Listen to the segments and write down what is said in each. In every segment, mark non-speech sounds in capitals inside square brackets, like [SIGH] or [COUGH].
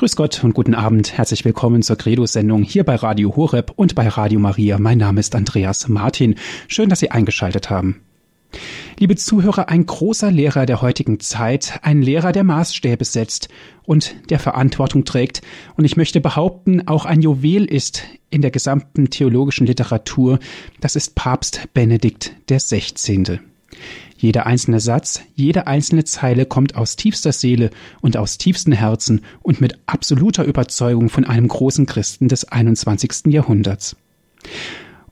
Grüß Gott und guten Abend. Herzlich willkommen zur Credo-Sendung hier bei Radio Horeb und bei Radio Maria. Mein Name ist Andreas Martin. Schön, dass Sie eingeschaltet haben. Liebe Zuhörer, ein großer Lehrer der heutigen Zeit, ein Lehrer, der Maßstäbe setzt und der Verantwortung trägt und ich möchte behaupten, auch ein Juwel ist in der gesamten theologischen Literatur, das ist Papst Benedikt der 16. Jeder einzelne Satz, jede einzelne Zeile kommt aus tiefster Seele und aus tiefstem Herzen und mit absoluter Überzeugung von einem großen Christen des 21. Jahrhunderts.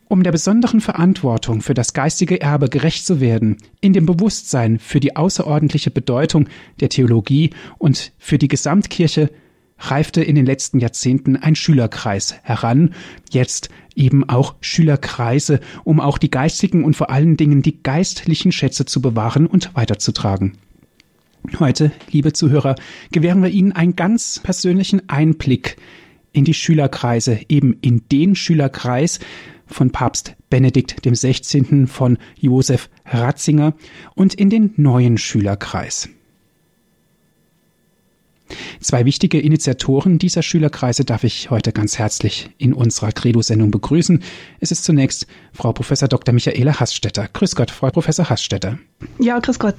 Um der besonderen Verantwortung für das geistige Erbe gerecht zu werden, in dem Bewusstsein für die außerordentliche Bedeutung der Theologie und für die Gesamtkirche reifte in den letzten Jahrzehnten ein Schülerkreis heran, jetzt eben auch Schülerkreise, um auch die geistigen und vor allen Dingen die geistlichen Schätze zu bewahren und weiterzutragen. Heute, liebe Zuhörer, gewähren wir Ihnen einen ganz persönlichen Einblick in die Schülerkreise, eben in den Schülerkreis von Papst Benedikt XVI. von Josef Ratzinger und in den neuen Schülerkreis. Zwei wichtige Initiatoren dieser Schülerkreise darf ich heute ganz herzlich in unserer Credo-Sendung begrüßen. Es ist zunächst Frau Professor Dr. Michaela Hassstetter. Grüß Gott, Frau Professor Hassstetter. Ja, grüß Gott.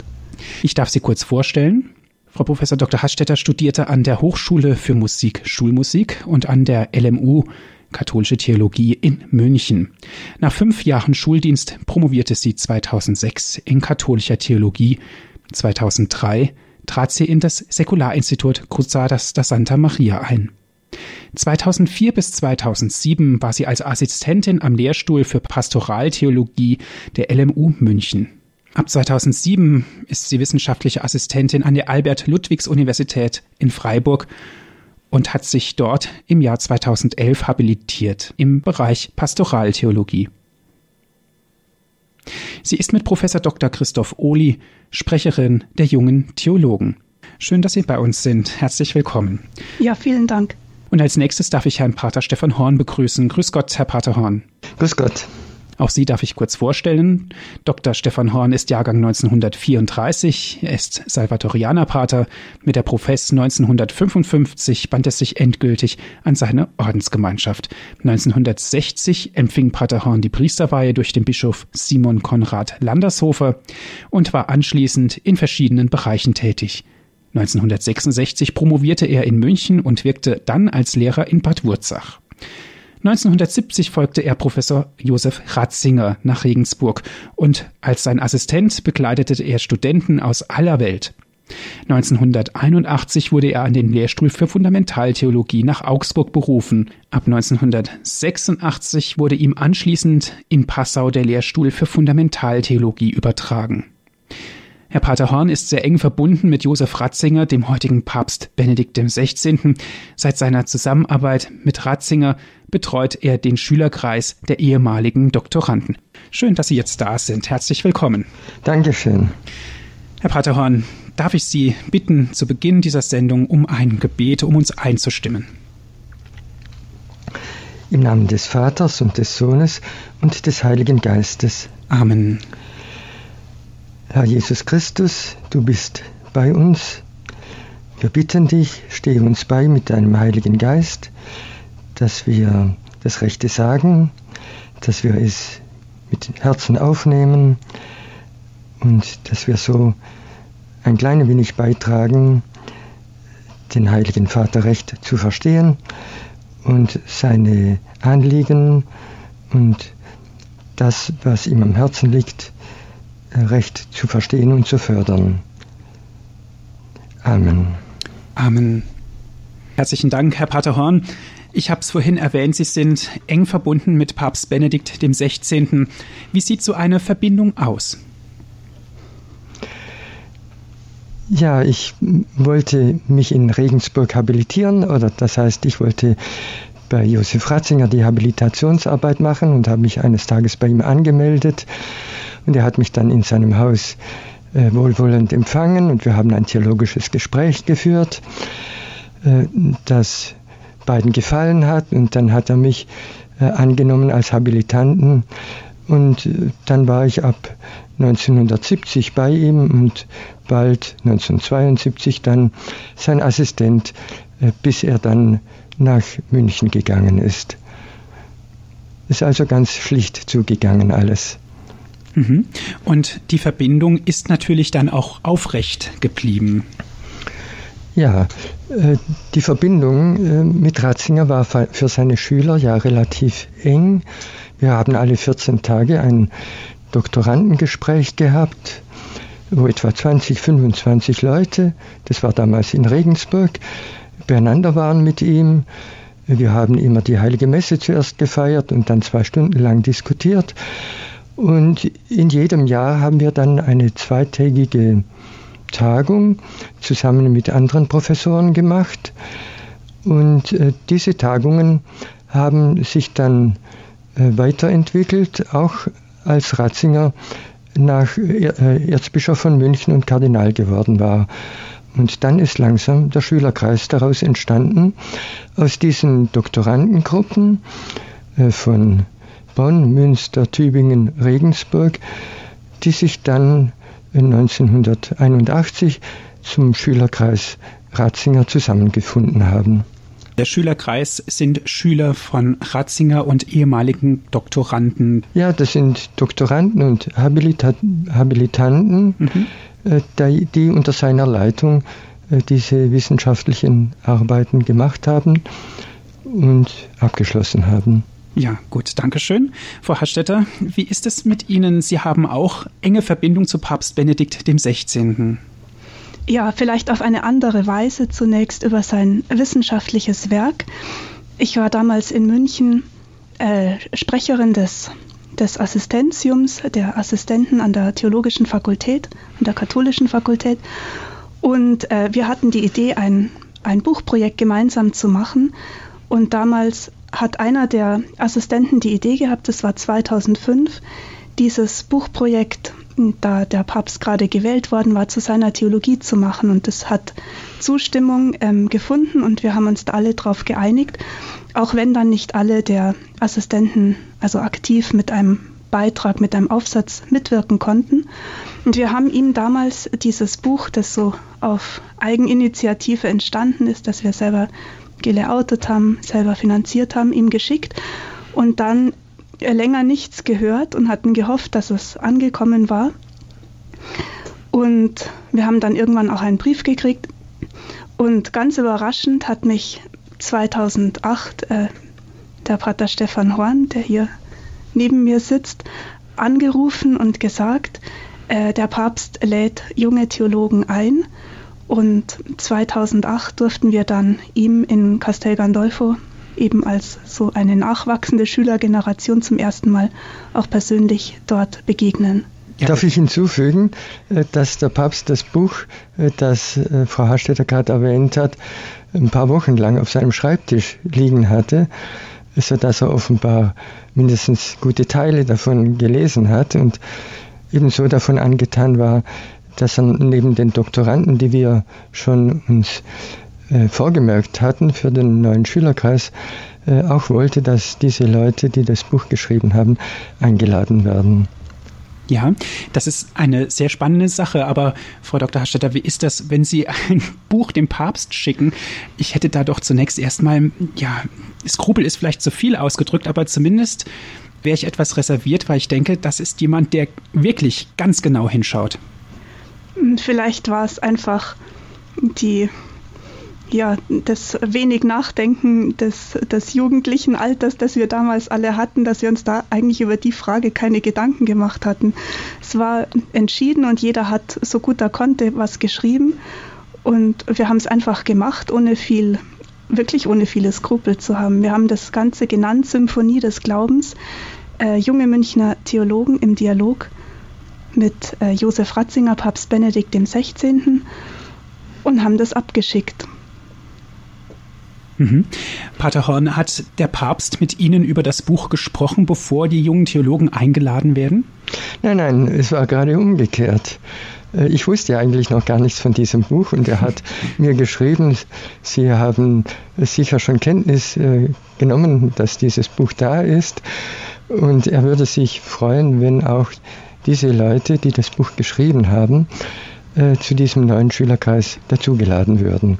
Ich darf Sie kurz vorstellen. Frau Professor Dr. Hassstetter studierte an der Hochschule für Musik Schulmusik und an der LMU Katholische Theologie in München. Nach fünf Jahren Schuldienst promovierte sie 2006 in katholischer Theologie. 2003 trat sie in das Säkularinstitut Cruzadas da Santa Maria ein. 2004 bis 2007 war sie als Assistentin am Lehrstuhl für Pastoraltheologie der LMU München. Ab 2007 ist sie wissenschaftliche Assistentin an der Albert-Ludwigs-Universität in Freiburg und hat sich dort im Jahr 2011 habilitiert im Bereich Pastoraltheologie. Sie ist mit Professor Dr. Christoph Ohli Sprecherin der jungen Theologen. Schön, dass Sie bei uns sind. Herzlich willkommen. Ja, vielen Dank. Und als nächstes darf ich Herrn Pater Stefan Horn begrüßen. Grüß Gott, Herr Pater Horn. Grüß Gott. Auch Sie darf ich kurz vorstellen. Dr. Stefan Horn ist Jahrgang 1934. Er ist Salvatorianerpater. Mit der Profess 1955 band er sich endgültig an seine Ordensgemeinschaft. 1960 empfing Pater Horn die Priesterweihe durch den Bischof Simon Konrad Landershofer und war anschließend in verschiedenen Bereichen tätig. 1966 promovierte er in München und wirkte dann als Lehrer in Bad Wurzach. 1970 folgte er Professor Josef Ratzinger nach Regensburg und als sein Assistent begleitete er Studenten aus aller Welt. 1981 wurde er an den Lehrstuhl für Fundamentaltheologie nach Augsburg berufen. Ab 1986 wurde ihm anschließend in Passau der Lehrstuhl für Fundamentaltheologie übertragen. Herr Pater Horn ist sehr eng verbunden mit Josef Ratzinger, dem heutigen Papst Benedikt XVI. Seit seiner Zusammenarbeit mit Ratzinger betreut er den Schülerkreis der ehemaligen Doktoranden. Schön, dass Sie jetzt da sind. Herzlich willkommen. Dankeschön. Herr Pater Horn, darf ich Sie bitten, zu Beginn dieser Sendung um ein Gebet, um uns einzustimmen? Im Namen des Vaters und des Sohnes und des Heiligen Geistes. Amen. Herr Jesus Christus, du bist bei uns. Wir bitten dich, stehe uns bei mit deinem Heiligen Geist, dass wir das Rechte sagen, dass wir es mit Herzen aufnehmen und dass wir so ein klein wenig beitragen, den Heiligen Vater recht zu verstehen und seine Anliegen und das, was ihm am Herzen liegt, recht zu verstehen und zu fördern. Amen. Amen. Herzlichen Dank, Herr Pater Horn. Ich habe es vorhin erwähnt, Sie sind eng verbunden mit Papst Benedikt XVI. Wie sieht so eine Verbindung aus? Ja, ich wollte mich in Regensburg habilitieren, oder das heißt, ich wollte bei Josef Ratzinger die Habilitationsarbeit machen und habe mich eines Tages bei ihm angemeldet. Und er hat mich dann in seinem Haus äh, wohlwollend empfangen und wir haben ein theologisches Gespräch geführt, äh, das beiden gefallen hat. Und dann hat er mich äh, angenommen als Habilitanten. Und äh, dann war ich ab 1970 bei ihm und bald 1972 dann sein Assistent äh, bis er dann nach München gegangen ist. Ist also ganz schlicht zugegangen alles. Mhm. Und die Verbindung ist natürlich dann auch aufrecht geblieben. Ja, äh, die Verbindung äh, mit Ratzinger war für seine Schüler ja relativ eng. Wir haben alle 14 Tage ein Doktorandengespräch gehabt, wo etwa 20, 25 Leute, das war damals in Regensburg, beieinander waren mit ihm. Wir haben immer die Heilige Messe zuerst gefeiert und dann zwei Stunden lang diskutiert. Und in jedem Jahr haben wir dann eine zweitägige Tagung zusammen mit anderen Professoren gemacht. Und äh, diese Tagungen haben sich dann äh, weiterentwickelt, auch als Ratzinger nach äh, Erzbischof von München und Kardinal geworden war. Und dann ist langsam der Schülerkreis daraus entstanden, aus diesen Doktorandengruppen äh, von Bonn, Münster, Tübingen, Regensburg, die sich dann 1981 zum Schülerkreis Ratzinger zusammengefunden haben. Der Schülerkreis sind Schüler von Ratzinger und ehemaligen Doktoranden. Ja, das sind Doktoranden und Habilita Habilitanten, mhm. Äh, die unter seiner Leitung äh, diese wissenschaftlichen Arbeiten gemacht haben und abgeschlossen haben. Ja, gut, danke schön. Frau Harstetter, wie ist es mit Ihnen? Sie haben auch enge Verbindung zu Papst Benedikt XVI. Ja, vielleicht auf eine andere Weise zunächst über sein wissenschaftliches Werk. Ich war damals in München äh, Sprecherin des, des Assistentiums, der Assistenten an der Theologischen Fakultät, an der Katholischen Fakultät. Und äh, wir hatten die Idee, ein, ein Buchprojekt gemeinsam zu machen. Und damals hat einer der Assistenten die Idee gehabt, das war 2005, dieses Buchprojekt, da der Papst gerade gewählt worden war, zu seiner Theologie zu machen. Und das hat Zustimmung ähm, gefunden und wir haben uns da alle darauf geeinigt, auch wenn dann nicht alle der Assistenten also aktiv mit einem Beitrag, mit einem Aufsatz mitwirken konnten. Und wir haben ihm damals dieses Buch, das so auf Eigeninitiative entstanden ist, das wir selber gelayoutet haben, selber finanziert haben, ihm geschickt und dann länger nichts gehört und hatten gehofft, dass es angekommen war. Und wir haben dann irgendwann auch einen Brief gekriegt und ganz überraschend hat mich 2008 äh, der Pater Stefan Horn, der hier neben mir sitzt, angerufen und gesagt, äh, der Papst lädt junge Theologen ein und 2008 durften wir dann ihm in Castel Gandolfo eben als so eine nachwachsende Schülergeneration zum ersten Mal auch persönlich dort begegnen. Darf ich hinzufügen, äh, dass der Papst das Buch, äh, das äh, Frau Harstetter gerade erwähnt hat, ein paar Wochen lang auf seinem Schreibtisch liegen hatte, sodass er offenbar mindestens gute Teile davon gelesen hat und ebenso davon angetan war, dass er neben den Doktoranden, die wir schon uns äh, vorgemerkt hatten für den neuen Schülerkreis, äh, auch wollte, dass diese Leute, die das Buch geschrieben haben, eingeladen werden. Ja, das ist eine sehr spannende Sache. Aber Frau Dr. Harstetter, wie ist das, wenn Sie ein [LAUGHS] Buch dem Papst schicken? Ich hätte da doch zunächst erstmal, ja, Skrupel ist vielleicht zu viel ausgedrückt, aber zumindest wäre ich etwas reserviert, weil ich denke, das ist jemand, der wirklich ganz genau hinschaut. Vielleicht war es einfach die ja, das wenig Nachdenken des, des jugendlichen Alters, das wir damals alle hatten, dass wir uns da eigentlich über die Frage keine Gedanken gemacht hatten. Es war entschieden und jeder hat so gut er konnte was geschrieben und wir haben es einfach gemacht, ohne viel, wirklich ohne viele Skrupel zu haben. Wir haben das Ganze genannt Symphonie des Glaubens, äh, junge Münchner Theologen im Dialog mit äh, Josef Ratzinger, Papst Benedikt XVI. und haben das abgeschickt. Mhm. Pater Horn, hat der Papst mit Ihnen über das Buch gesprochen, bevor die jungen Theologen eingeladen werden? Nein, nein, es war gerade umgekehrt. Äh, ich wusste eigentlich noch gar nichts von diesem Buch und er hat [LAUGHS] mir geschrieben, Sie haben sicher schon Kenntnis äh, genommen, dass dieses Buch da ist und er würde sich freuen, wenn auch diese Leute, die das Buch geschrieben haben, äh, zu diesem neuen Schülerkreis dazugeladen würden.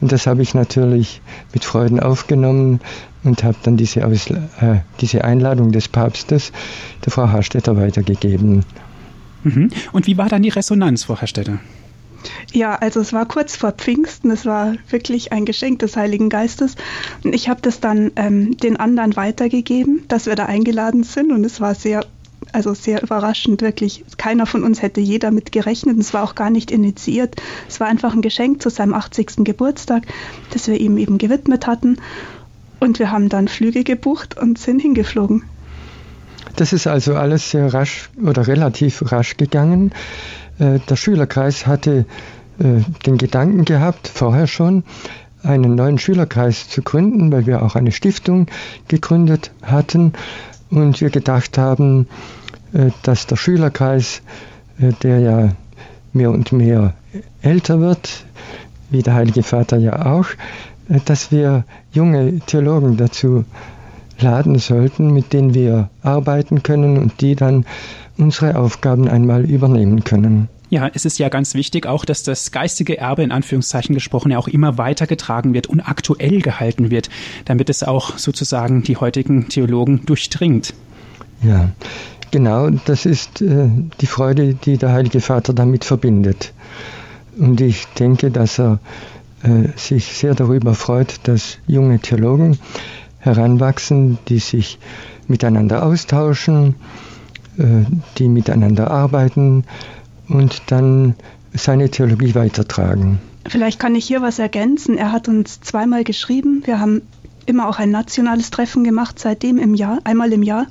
Und das habe ich natürlich mit Freuden aufgenommen und habe dann diese, Aus, äh, diese Einladung des Papstes der Frau Harstetter weitergegeben. Mhm. Und wie war dann die Resonanz, Frau Harstetter? Ja, also es war kurz vor Pfingsten, es war wirklich ein Geschenk des Heiligen Geistes. Und ich habe das dann ähm, den anderen weitergegeben, dass wir da eingeladen sind. Und es war sehr, also sehr überraschend, wirklich. Keiner von uns hätte je damit gerechnet. Es war auch gar nicht initiiert. Es war einfach ein Geschenk zu seinem 80. Geburtstag, das wir ihm eben gewidmet hatten. Und wir haben dann Flüge gebucht und sind hingeflogen. Das ist also alles sehr rasch oder relativ rasch gegangen. Äh, der Schülerkreis hatte äh, den Gedanken gehabt, vorher schon, einen neuen Schülerkreis zu gründen, weil wir auch eine Stiftung gegründet hatten und wir gedacht haben, dass der Schülerkreis, der ja mehr und mehr älter wird, wie der Heilige Vater ja auch, dass wir junge Theologen dazu laden sollten, mit denen wir arbeiten können und die dann unsere Aufgaben einmal übernehmen können. Ja, es ist ja ganz wichtig auch, dass das geistige Erbe in Anführungszeichen gesprochen ja auch immer weitergetragen wird und aktuell gehalten wird, damit es auch sozusagen die heutigen Theologen durchdringt. Ja, genau, das ist äh, die Freude, die der Heilige Vater damit verbindet. Und ich denke, dass er äh, sich sehr darüber freut, dass junge Theologen heranwachsen, die sich miteinander austauschen, äh, die miteinander arbeiten und dann seine Theologie weitertragen. Vielleicht kann ich hier was ergänzen. Er hat uns zweimal geschrieben. Wir haben immer auch ein nationales Treffen gemacht, seitdem im Jahr, einmal im Jahr.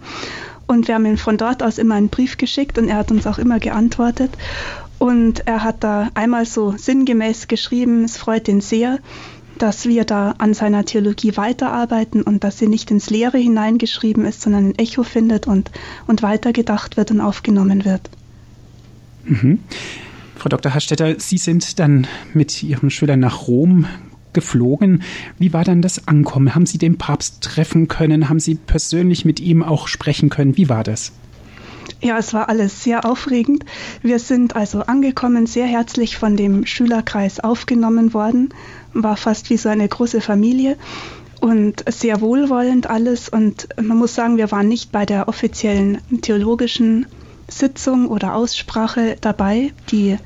Und wir haben ihm von dort aus immer einen Brief geschickt und er hat uns auch immer geantwortet. Und er hat da einmal so sinngemäß geschrieben, es freut ihn sehr, dass wir da an seiner Theologie weiterarbeiten und dass sie nicht ins Leere hineingeschrieben ist, sondern ein Echo findet und, und weitergedacht wird und aufgenommen wird. Mhm. Frau Dr. Harstetter, Sie sind dann mit Ihren Schülern nach Rom geflogen. Wie war dann das Ankommen? Haben Sie den Papst treffen können? Haben Sie persönlich mit ihm auch sprechen können? Wie war das? Ja, es war alles sehr aufregend. Wir sind also angekommen, sehr herzlich von dem Schülerkreis aufgenommen worden, war fast wie so eine große Familie und sehr wohlwollend alles. Und man muss sagen, wir waren nicht bei der offiziellen theologischen Sitzung oder Aussprache dabei, die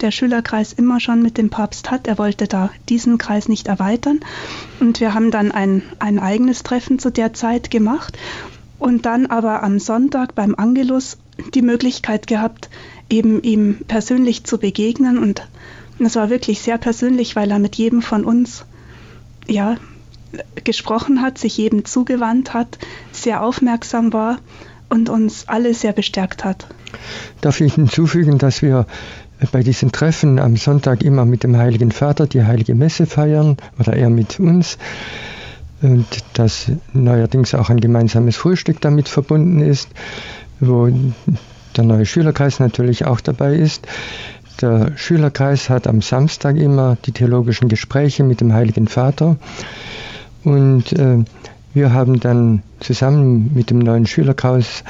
der Schülerkreis immer schon mit dem Papst hat. Er wollte da diesen Kreis nicht erweitern. Und wir haben dann ein, ein eigenes Treffen zu der Zeit gemacht und dann aber am Sonntag beim Angelus die Möglichkeit gehabt, eben ihm persönlich zu begegnen. Und es war wirklich sehr persönlich, weil er mit jedem von uns ja, gesprochen hat, sich jedem zugewandt hat, sehr aufmerksam war und uns alle sehr bestärkt hat. Darf ich hinzufügen, dass wir bei diesen Treffen am Sonntag immer mit dem Heiligen Vater die Heilige Messe feiern oder er mit uns und dass neuerdings auch ein gemeinsames Frühstück damit verbunden ist, wo der neue Schülerkreis natürlich auch dabei ist. Der Schülerkreis hat am Samstag immer die theologischen Gespräche mit dem Heiligen Vater und äh, wir haben dann zusammen mit dem neuen Schülerkreis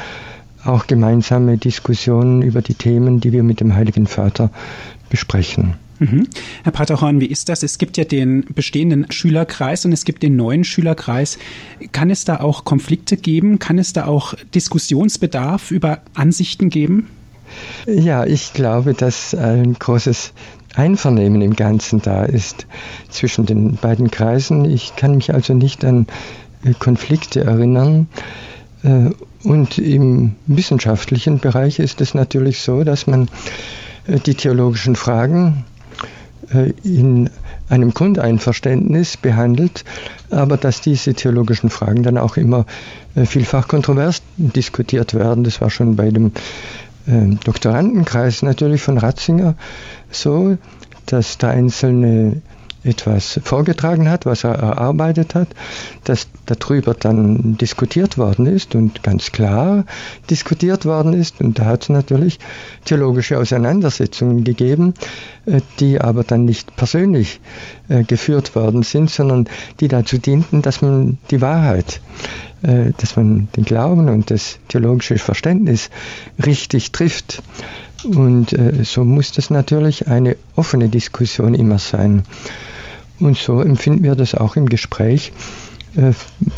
auch gemeinsame Diskussionen über die Themen, die wir mit dem Heiligen Vater besprechen. Mhm. Herr Pater Horn, wie ist das? Es gibt ja den bestehenden Schülerkreis und es gibt den neuen Schülerkreis. Kann es da auch Konflikte geben? Kann es da auch Diskussionsbedarf über Ansichten geben? Ja, ich glaube, dass ein großes Einvernehmen im Ganzen da ist zwischen den beiden Kreisen. Ich kann mich also nicht an Konflikte erinnern. Äh, und im wissenschaftlichen Bereich ist es natürlich so, dass man äh, die theologischen Fragen äh, in einem Grundeinverständnis behandelt, aber dass diese theologischen Fragen dann auch immer vielfach kontrovers diskutiert werden. Das war schon bei dem Doktorandenkreis natürlich von Ratzinger so, dass da einzelne etwas vorgetragen hat, was er erarbeitet hat, dass darüber dann diskutiert worden ist und ganz klar diskutiert worden ist. Und da hat es natürlich theologische Auseinandersetzungen gegeben, äh, die aber dann nicht persönlich äh, geführt worden sind, sondern die dazu dienten, dass man die Wahrheit, äh, dass man den Glauben und das theologische Verständnis richtig trifft. Und so muss das natürlich eine offene Diskussion immer sein. Und so empfinden wir das auch im Gespräch äh,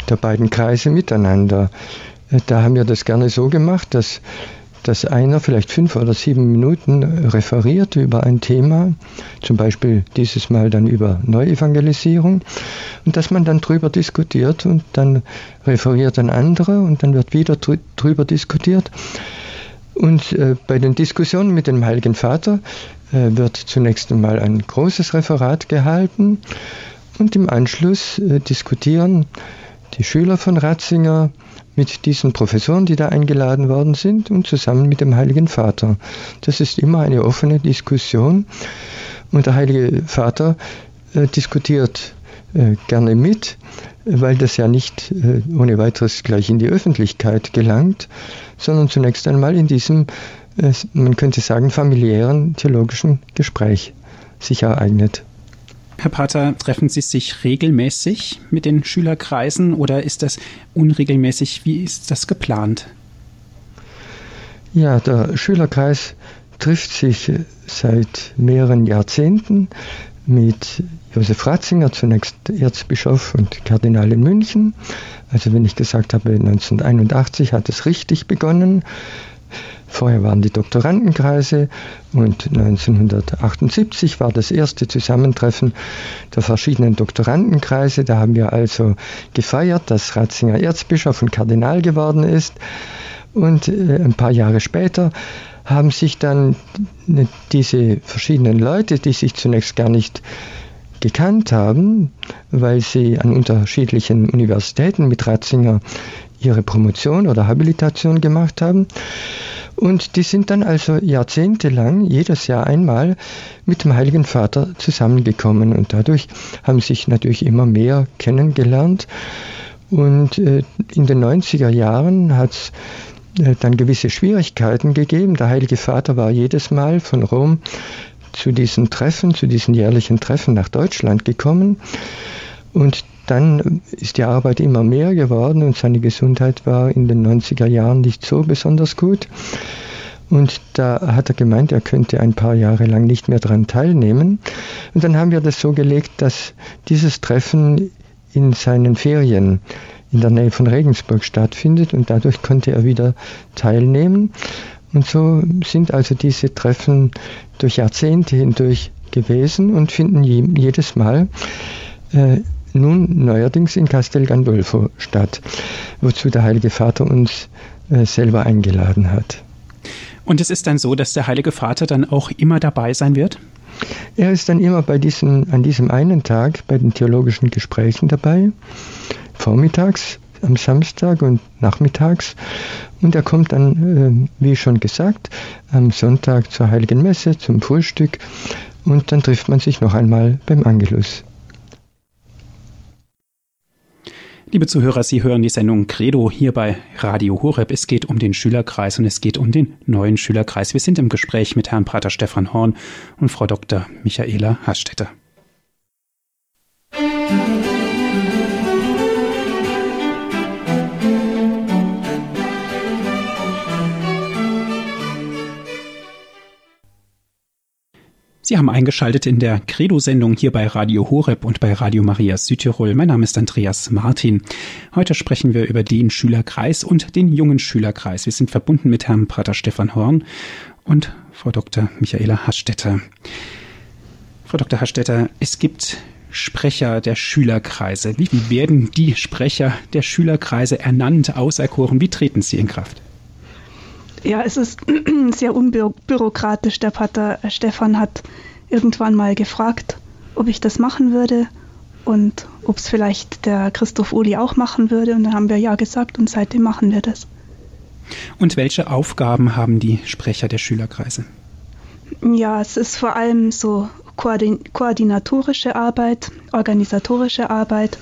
der beiden Kreise miteinander. Äh, da haben wir das gerne so gemacht, dass, dass einer vielleicht fünf oder sieben Minuten referiert über ein Thema, zum Beispiel dieses Mal dann über Neuevangelisierung, und dass man dann drüber diskutiert und dann referiert ein anderer und dann wird wieder drüber diskutiert. Und äh, bei den Diskussionen mit dem Heiligen Vater äh, wird zunächst einmal ein großes Referat gehalten und im Anschluss äh, diskutieren die Schüler von Ratzinger mit diesen Professoren, die da eingeladen worden sind und zusammen mit dem Heiligen Vater. Das ist immer eine offene Diskussion und der Heilige Vater äh, diskutiert gerne mit, weil das ja nicht äh, ohne weiteres gleich in die Öffentlichkeit gelangt, sondern zunächst einmal in diesem, äh, man könnte sagen, familiären theologischen Gespräch sich ereignet. Herr Pater, treffen Sie sich regelmäßig mit den Schülerkreisen oder ist das unregelmäßig? Wie ist das geplant? Ja, der Schülerkreis trifft sich seit mehreren Jahrzehnten mit Josef Ratzinger, zunächst Erzbischof und Kardinal in München. Also wenn ich gesagt habe, 1981 hat es richtig begonnen. Vorher waren die Doktorandenkreise und 1978 war das erste Zusammentreffen der verschiedenen Doktorandenkreise. Da haben wir also gefeiert, dass Ratzinger Erzbischof und Kardinal geworden ist. Und äh, ein paar Jahre später haben sich dann diese verschiedenen Leute, die sich zunächst gar nicht gekannt haben, weil sie an unterschiedlichen Universitäten mit Ratzinger ihre Promotion oder Habilitation gemacht haben. Und die sind dann also jahrzehntelang, jedes Jahr einmal, mit dem Heiligen Vater zusammengekommen. Und dadurch haben sich natürlich immer mehr kennengelernt. Und äh, in den 90er Jahren hat es dann gewisse Schwierigkeiten gegeben. Der Heilige Vater war jedes Mal von Rom zu diesen Treffen, zu diesen jährlichen Treffen nach Deutschland gekommen. Und dann ist die Arbeit immer mehr geworden und seine Gesundheit war in den 90er Jahren nicht so besonders gut. Und da hat er gemeint, er könnte ein paar Jahre lang nicht mehr daran teilnehmen. Und dann haben wir das so gelegt, dass dieses Treffen in seinen Ferien in der Nähe von Regensburg stattfindet und dadurch konnte er wieder teilnehmen. Und so sind also diese Treffen durch Jahrzehnte hindurch gewesen und finden jedes Mal äh, nun neuerdings in Castel Gandolfo statt, wozu der Heilige Vater uns äh, selber eingeladen hat. Und es ist dann so, dass der Heilige Vater dann auch immer dabei sein wird? Er ist dann immer bei diesem, an diesem einen Tag bei den theologischen Gesprächen dabei, vormittags am Samstag und nachmittags. Und er kommt dann, äh, wie schon gesagt, am Sonntag zur Heiligen Messe, zum Frühstück. Und dann trifft man sich noch einmal beim Angelus. Liebe Zuhörer, Sie hören die Sendung Credo hier bei Radio Horeb. Es geht um den Schülerkreis und es geht um den neuen Schülerkreis. Wir sind im Gespräch mit Herrn Pater Stefan Horn und Frau Dr. Michaela Hastetter. Musik Sie haben eingeschaltet in der Credo-Sendung hier bei Radio Horeb und bei Radio Maria Südtirol. Mein Name ist Andreas Martin. Heute sprechen wir über den Schülerkreis und den jungen Schülerkreis. Wir sind verbunden mit Herrn Prater Stefan Horn und Frau Dr. Michaela Hastetter. Frau Dr. Hastetter, es gibt Sprecher der Schülerkreise. Wie werden die Sprecher der Schülerkreise ernannt, auserkoren? Wie treten sie in Kraft? Ja, es ist [CLEARS THROAT] sehr unbürokratisch. Der Pater Stefan hat irgendwann mal gefragt, ob ich das machen würde und ob es vielleicht der Christoph Uli auch machen würde. Und dann haben wir ja gesagt und seitdem machen wir das. Und welche Aufgaben haben die Sprecher der Schülerkreise? Ja, es ist vor allem so koordin koordinatorische Arbeit, organisatorische Arbeit,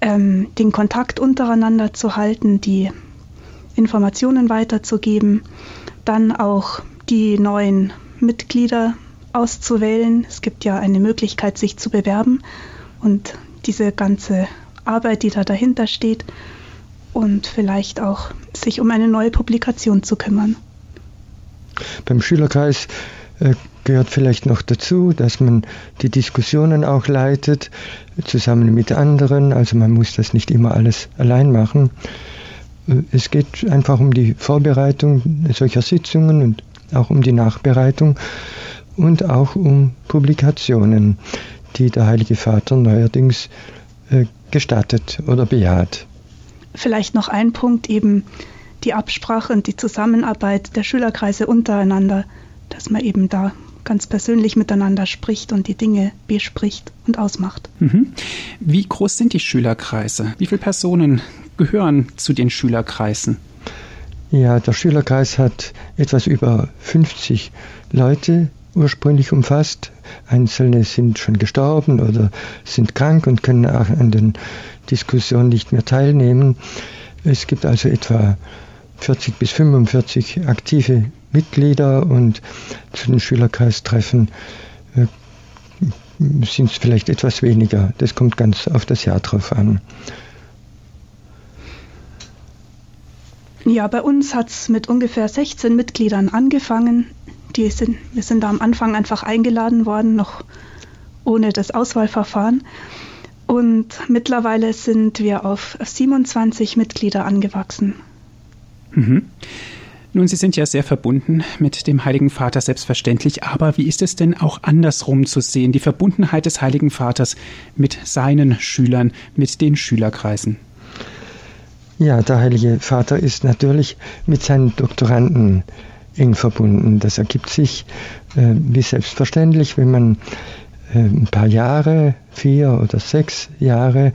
ähm, den Kontakt untereinander zu halten, die Informationen weiterzugeben, dann auch die neuen Mitglieder auszuwählen. Es gibt ja eine Möglichkeit, sich zu bewerben und diese ganze Arbeit, die da dahinter steht und vielleicht auch sich um eine neue Publikation zu kümmern. Beim Schülerkreis äh, gehört vielleicht noch dazu, dass man die Diskussionen auch leitet, zusammen mit anderen. Also man muss das nicht immer alles allein machen. Äh, es geht einfach um die Vorbereitung solcher Sitzungen und auch um die Nachbereitung und auch um Publikationen, die der Heilige Vater neuerdings äh, gestattet oder bejaht. Vielleicht noch ein Punkt eben die Absprache und die Zusammenarbeit der Schülerkreise untereinander, dass man eben da ganz persönlich miteinander spricht und die Dinge bespricht und ausmacht. Mhm. Wie groß sind die Schülerkreise? Wie viele Personen gehören zu den Schülerkreisen? Ja, der Schülerkreis hat etwas über 50 Leute ursprünglich umfasst. Einzelne sind schon gestorben oder sind krank und können auch an den Diskussionen nicht mehr teilnehmen. Es gibt also etwa 40 bis 45 aktive Mitglieder und zu den Schülerkreistreffen äh, sind es vielleicht etwas weniger. Das kommt ganz auf das Jahr drauf an. Ja, bei uns hat es mit ungefähr 16 Mitgliedern angefangen. Die sind, wir sind da am Anfang einfach eingeladen worden, noch ohne das Auswahlverfahren. Und mittlerweile sind wir auf 27 Mitglieder angewachsen. Mhm. Nun, Sie sind ja sehr verbunden mit dem Heiligen Vater, selbstverständlich. Aber wie ist es denn auch andersrum zu sehen, die Verbundenheit des Heiligen Vaters mit seinen Schülern, mit den Schülerkreisen? Ja, der Heilige Vater ist natürlich mit seinen Doktoranden eng verbunden. Das ergibt sich äh, wie selbstverständlich, wenn man äh, ein paar Jahre, vier oder sechs Jahre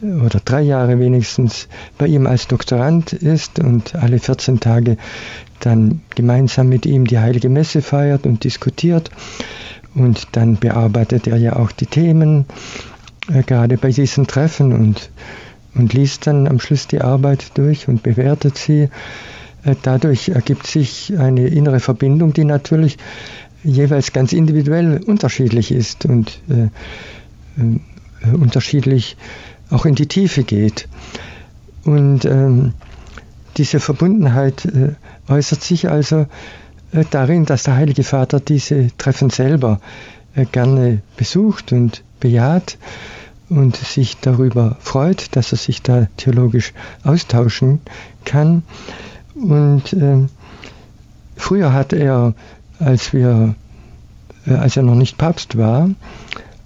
oder drei Jahre wenigstens bei ihm als Doktorand ist und alle 14 Tage dann gemeinsam mit ihm die heilige Messe feiert und diskutiert. Und dann bearbeitet er ja auch die Themen, äh, gerade bei diesen Treffen und, und liest dann am Schluss die Arbeit durch und bewertet sie. Äh, dadurch ergibt sich eine innere Verbindung, die natürlich jeweils ganz individuell unterschiedlich ist und äh, äh, unterschiedlich auch in die Tiefe geht. Und ähm, diese Verbundenheit äh, äußert sich also äh, darin, dass der Heilige Vater diese Treffen selber gerne besucht und bejaht und sich darüber freut, dass er sich da theologisch austauschen kann. Und äh, früher hat er, als wir, äh, als er noch nicht Papst war,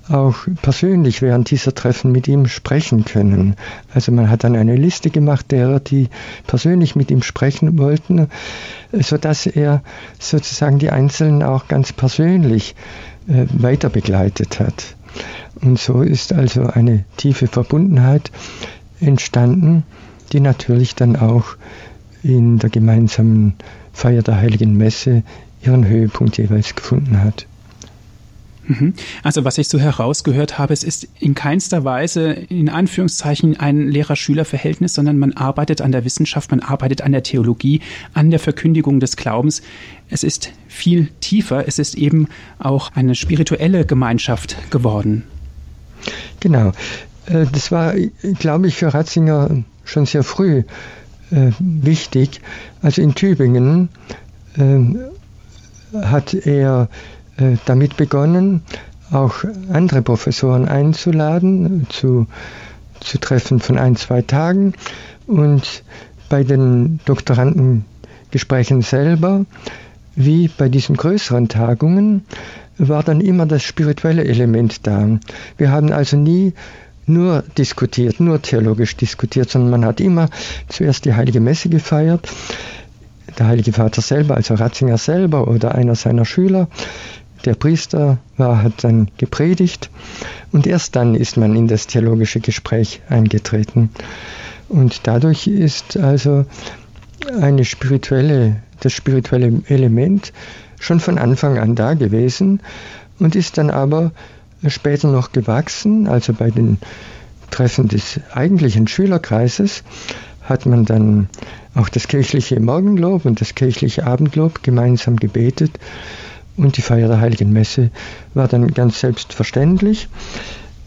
auch persönlich während dieser Treffen mit ihm sprechen können. Also man hat dann eine Liste gemacht derer, die persönlich mit ihm sprechen wollten, sodass er sozusagen die Einzelnen auch ganz persönlich äh, weiter begleitet hat. Und so ist also eine tiefe Verbundenheit entstanden, die natürlich dann auch in der gemeinsamen Feier der Heiligen Messe ihren Höhepunkt jeweils gefunden hat. Mhm. Also was ich so herausgehört habe, es ist in keinster Weise in Anführungszeichen ein Lehrer-Schüler-Verhältnis, sondern man arbeitet an der Wissenschaft, man arbeitet an der Theologie, an der Verkündigung des Glaubens. Es ist viel tiefer, es ist eben auch eine spirituelle Gemeinschaft geworden. Genau. Äh, das war, glaube ich, für Ratzinger schon sehr früh äh, wichtig. Also in Tübingen äh, hat er damit begonnen, auch andere Professoren einzuladen, zu, zu Treffen von ein, zwei Tagen. Und bei den Doktorandengesprächen selber, wie bei diesen größeren Tagungen, war dann immer das spirituelle Element da. Wir haben also nie nur diskutiert, nur theologisch diskutiert, sondern man hat immer zuerst die heilige Messe gefeiert. Der Heilige Vater selber, also Ratzinger selber oder einer seiner Schüler, der Priester war, hat dann gepredigt und erst dann ist man in das theologische Gespräch eingetreten. Und dadurch ist also eine spirituelle, das spirituelle Element schon von Anfang an da gewesen und ist dann aber später noch gewachsen, also bei den Treffen des eigentlichen Schülerkreises hat man dann auch das kirchliche Morgenlob und das kirchliche Abendlob gemeinsam gebetet und die Feier der Heiligen Messe war dann ganz selbstverständlich.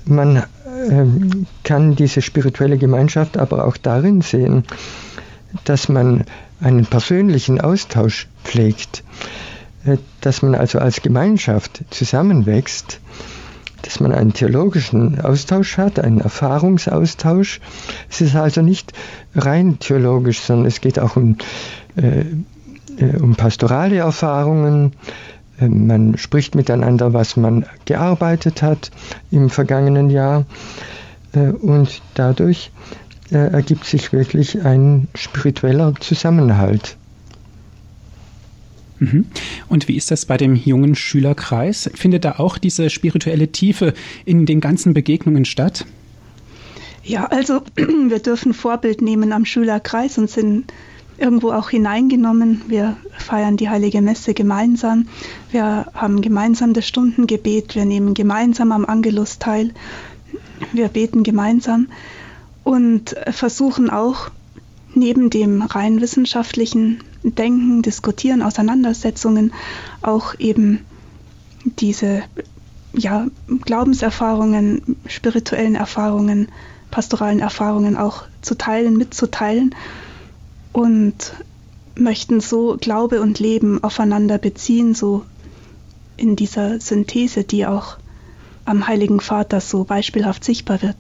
Man äh, kann diese spirituelle Gemeinschaft aber auch darin sehen, dass man einen persönlichen Austausch pflegt, äh, dass man also als Gemeinschaft zusammenwächst, dass man einen theologischen Austausch hat, einen Erfahrungsaustausch. Es ist also nicht rein theologisch, sondern es geht auch um, äh, äh um pastorale Erfahrungen. Äh, man spricht miteinander, was man gearbeitet hat im vergangenen Jahr. Und dadurch ergibt sich wirklich ein spiritueller Zusammenhalt. Mhm. Und wie ist das bei dem jungen Schülerkreis? Findet da auch diese spirituelle Tiefe in den ganzen Begegnungen statt? Ja, also [CLEARS THROAT] wir dürfen Vorbild nehmen am Schülerkreis und sind irgendwo auch hineingenommen. Wir feiern die heilige Messe gemeinsam. Wir haben gemeinsam das Stundengebet. Wir nehmen gemeinsam am Angelus teil. Wir beten gemeinsam und versuchen auch neben dem rein wissenschaftlichen Denken, Diskutieren, Auseinandersetzungen auch eben diese ja, Glaubenserfahrungen, spirituellen Erfahrungen, pastoralen Erfahrungen auch zu teilen, mitzuteilen und möchten so Glaube und Leben aufeinander beziehen, so in dieser Synthese, die auch am Heiligen Vater so beispielhaft sichtbar wird.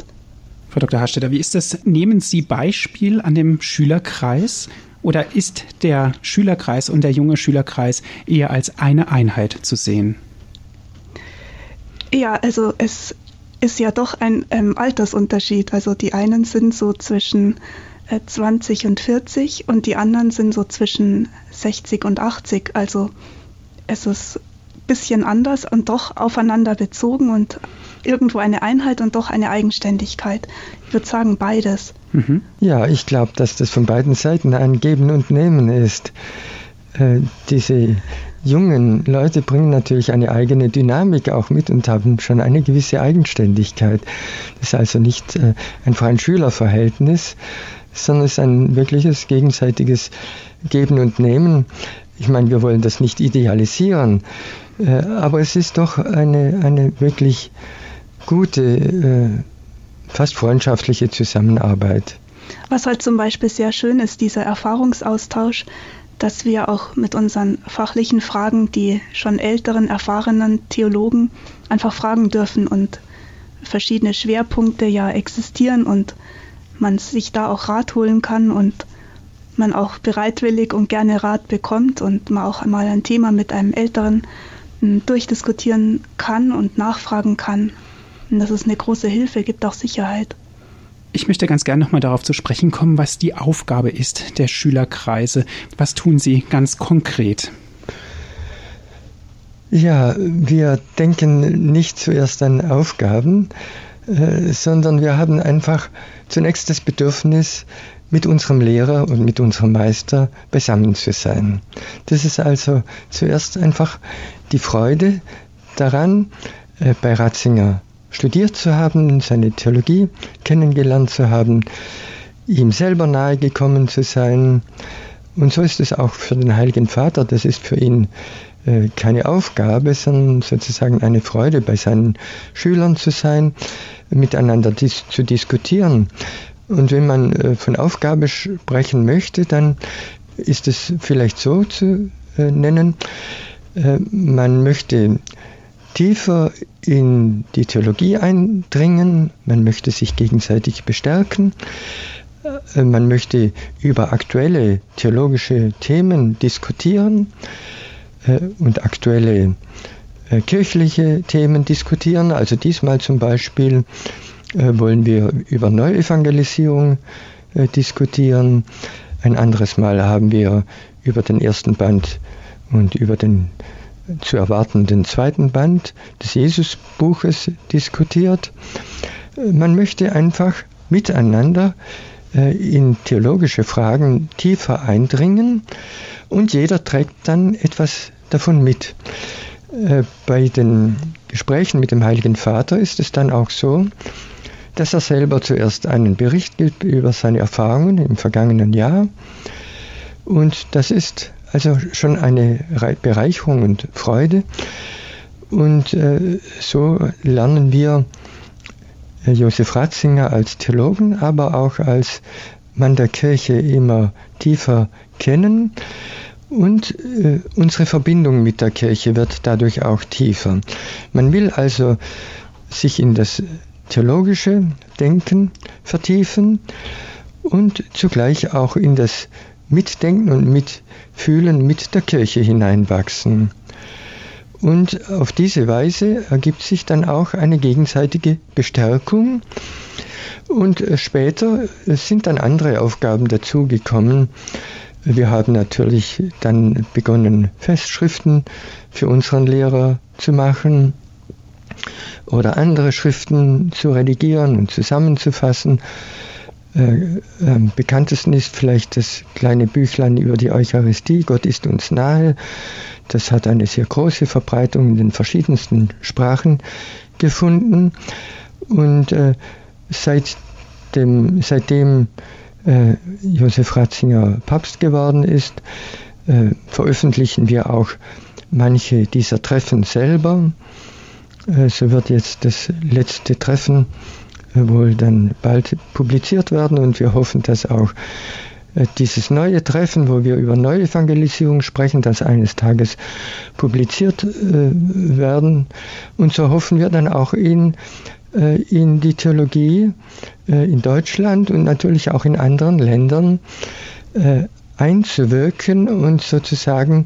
Frau Dr. Harstetter, wie ist das? Nehmen Sie Beispiel an dem Schülerkreis oder ist der Schülerkreis und der junge Schülerkreis eher als eine Einheit zu sehen? Ja, also es ist ja doch ein ähm, Altersunterschied. Also die einen sind so zwischen 20 und 40 und die anderen sind so zwischen 60 und 80. Also es ist ein bisschen anders und doch aufeinander bezogen und irgendwo eine Einheit und doch eine Eigenständigkeit. Ich würde sagen beides. Mhm. Ja, ich glaube, dass das von beiden Seiten ein Geben und Nehmen ist. Äh, diese jungen Leute bringen natürlich eine eigene Dynamik auch mit und haben schon eine gewisse Eigenständigkeit. Das ist also nicht äh, einfach ein Schülerverhältnis, sondern es ist ein wirkliches gegenseitiges Geben und Nehmen. Ich meine, wir wollen das nicht idealisieren, äh, aber es ist doch eine, eine wirklich gute, äh, fast freundschaftliche Zusammenarbeit. Was halt zum Beispiel sehr schön ist, dieser Erfahrungsaustausch, dass wir auch mit unseren fachlichen Fragen die schon älteren, erfahrenen Theologen einfach fragen dürfen und verschiedene Schwerpunkte ja existieren und man sich da auch Rat holen kann und man auch bereitwillig und gerne Rat bekommt und man auch einmal ein Thema mit einem Älteren hm, durchdiskutieren kann und nachfragen kann. Und das ist eine große Hilfe, gibt auch Sicherheit. Ich möchte ganz gerne nochmal darauf zu sprechen kommen, was die Aufgabe ist der Schülerkreise. Was tun Sie ganz konkret? Ja, wir denken nicht zuerst an Aufgaben, sondern wir haben einfach zunächst das Bedürfnis, mit unserem Lehrer und mit unserem Meister beisammen zu sein. Das ist also zuerst einfach die Freude daran, äh, bei Ratzinger studiert zu haben, seine Theologie kennengelernt zu haben, ihm selber nahegekommen zu sein. Und so ist es auch für den Heiligen Vater. Das ist für ihn äh, keine Aufgabe, sondern sozusagen eine Freude, bei seinen Schülern zu sein, miteinander dis zu diskutieren. Und wenn man äh, von Aufgabe sprechen möchte, dann ist es vielleicht so zu äh, nennen, äh, man möchte tiefer in die Theologie eindringen, man möchte sich gegenseitig bestärken, äh, man möchte über aktuelle theologische Themen diskutieren äh, und aktuelle äh, kirchliche Themen diskutieren. Also diesmal zum Beispiel wollen wir über Neuevangelisierung diskutieren. Ein anderes Mal haben wir über den ersten Band und über den zu erwartenden zweiten Band des Jesusbuches diskutiert. Man möchte einfach miteinander äh, in theologische Fragen tiefer eindringen und jeder trägt dann etwas davon mit. Äh, bei den Gesprächen mit dem Heiligen Vater ist es dann auch so, dass er selber zuerst einen Bericht gibt über seine Erfahrungen im vergangenen Jahr. Und das ist also schon eine Bereicherung und Freude. Und äh, so lernen wir äh, Josef Ratzinger als Theologen, aber auch als man der Kirche immer tiefer kennen und äh, unsere Verbindung mit der Kirche wird dadurch auch tiefer. Man will also sich in das theologische Denken vertiefen und zugleich auch in das Mitdenken und Mitfühlen mit der Kirche hineinwachsen. Und auf diese Weise ergibt sich dann auch eine gegenseitige Bestärkung. Und später sind dann andere Aufgaben dazugekommen. Wir haben natürlich dann begonnen, Festschriften für unseren Lehrer zu machen oder andere Schriften zu redigieren und zusammenzufassen. Äh, am bekanntesten ist vielleicht das kleine Büchlein über die Eucharistie, Gott ist uns nahe. Das hat eine sehr große Verbreitung in den verschiedensten Sprachen gefunden. Und äh, seit dem, seitdem äh, Josef Ratzinger Papst geworden ist, äh, veröffentlichen wir auch manche dieser Treffen selber. Äh, so wird jetzt das letzte Treffen äh, wohl dann bald publiziert werden und wir hoffen, dass auch äh, dieses neue Treffen, wo wir über Neuevangelisierung sprechen, das eines Tages publiziert äh, werden. Und so hoffen wir dann auch äh, in die Theologie äh, in Deutschland und natürlich auch in anderen Ländern äh, einzuwirken und sozusagen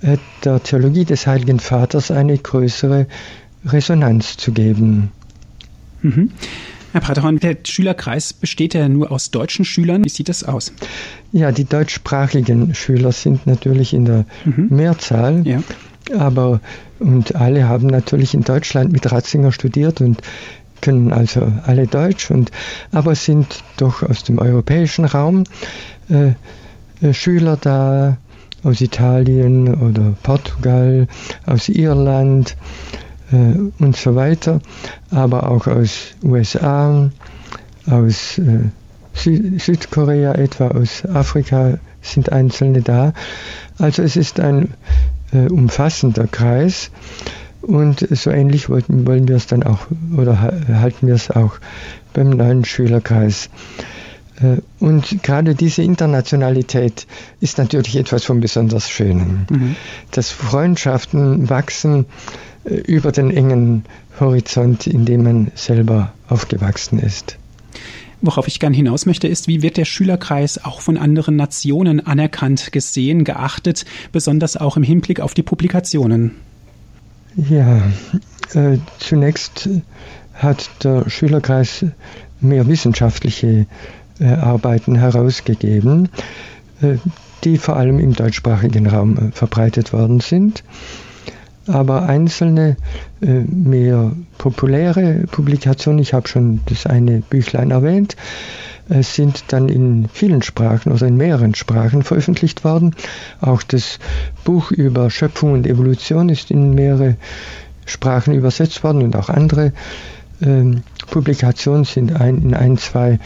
äh, der Theologie des Heiligen Vaters eine größere Resonanz zu geben. Mhm. Herr Praterhorn, der Schülerkreis besteht ja nur aus deutschen Schülern. Wie sieht das aus? Ja, die deutschsprachigen Schüler sind natürlich in der mhm. Mehrzahl. Ja. Aber und alle haben natürlich in Deutschland mit Ratzinger studiert und können also alle Deutsch und aber sind doch aus dem europäischen Raum äh, äh Schüler da aus Italien oder Portugal, aus Irland, äh, und so weiter, aber auch aus USA, aus äh, Süd Südkorea etwa, aus Afrika sind Einzelne da. Also es ist ein äh, umfassender Kreis und so ähnlich wollten, wollen wir es dann auch oder halten wir es auch beim neuen Schülerkreis. Äh, und gerade diese Internationalität ist natürlich etwas von besonders Schönem. Mhm. Dass Freundschaften wachsen äh, über den engen Horizont, in dem man selber aufgewachsen ist. Worauf ich gerne hinaus möchte, ist, wie wird der Schülerkreis auch von anderen Nationen anerkannt, gesehen, geachtet, besonders auch im Hinblick auf die Publikationen? Ja, äh, zunächst hat der Schülerkreis mehr wissenschaftliche äh, Arbeiten herausgegeben, äh, die vor allem im deutschsprachigen Raum äh, verbreitet worden sind aber einzelne äh, mehr populäre Publikationen, ich habe schon das eine Büchlein erwähnt, äh, sind dann in vielen Sprachen oder in mehreren Sprachen veröffentlicht worden. Auch das Buch über Schöpfung und Evolution ist in mehrere Sprachen übersetzt worden und auch andere äh, Publikationen sind ein, in ein, zwei,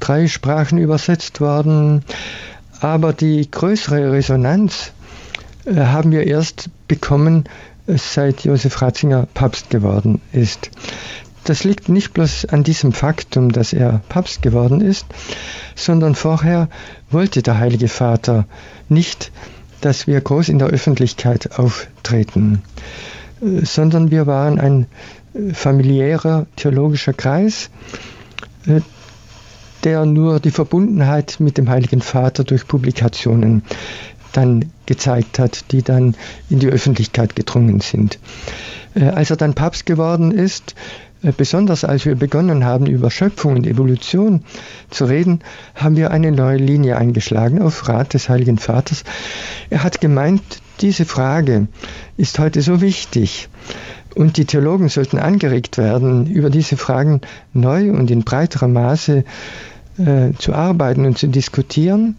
drei Sprachen übersetzt worden. Aber die größere Resonanz haben wir erst bekommen, äh, seit Josef Ratzinger Papst geworden ist. Das liegt nicht bloß an diesem Faktum, dass er Papst geworden ist, sondern vorher wollte der Heilige Vater nicht, dass wir groß in der Öffentlichkeit auftreten, äh, sondern wir waren ein familiärer theologischer Kreis, der nur die Verbundenheit mit dem Heiligen Vater durch Publikationen dann gezeigt hat, die dann in die Öffentlichkeit gedrungen sind. Äh, als er dann Papst geworden ist, äh, besonders als wir begonnen haben, über Schöpfung und Evolution zu reden, haben wir eine neue Linie eingeschlagen auf Rat des Heiligen Vaters. Er hat gemeint, diese Frage ist heute so wichtig und die Theologen sollten angeregt werden, über diese Fragen neu und in breiterem Maße äh, zu arbeiten und zu diskutieren,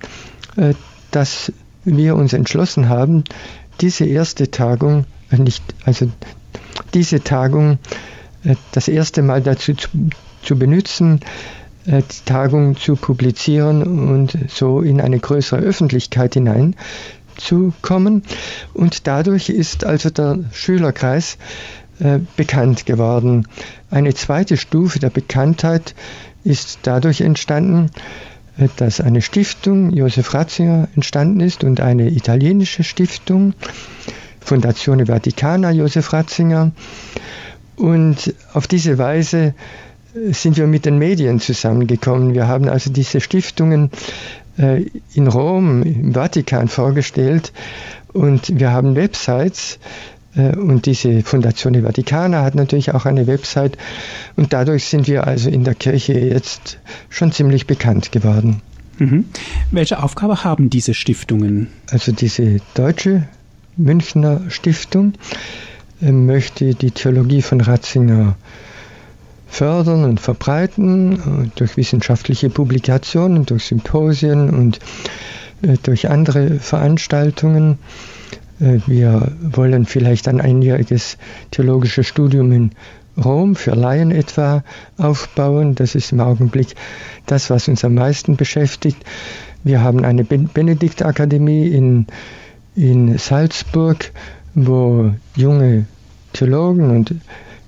äh, dass wir uns entschlossen haben, diese erste Tagung, äh, nicht, also diese Tagung äh, das erste Mal dazu zu, zu benutzen, äh, die Tagung zu publizieren und so in eine größere Öffentlichkeit hinein zu kommen. Und dadurch ist also der Schülerkreis äh, bekannt geworden. Eine zweite Stufe der Bekanntheit ist dadurch entstanden, dass eine Stiftung Josef Ratzinger entstanden ist und eine italienische Stiftung, Fondazione Vaticana Josef Ratzinger. Und auf diese Weise sind wir mit den Medien zusammengekommen. Wir haben also diese Stiftungen äh, in Rom, im Vatikan vorgestellt und wir haben Websites und diese Fondazione Vaticana hat natürlich auch eine Website und dadurch sind wir also in der Kirche jetzt schon ziemlich bekannt geworden. Mhm. Welche Aufgabe haben diese Stiftungen? Also diese deutsche Münchner Stiftung äh, möchte die Theologie von Ratzinger fördern und verbreiten äh, durch wissenschaftliche Publikationen, durch Symposien und durch andere Veranstaltungen. Äh, wir wollen vielleicht ein einjähriges theologisches Studium in Rom für Laien etwa aufbauen. Das ist im Augenblick das, was uns am meisten beschäftigt. Wir haben eine Benediktakademie in, in Salzburg, wo junge Theologen und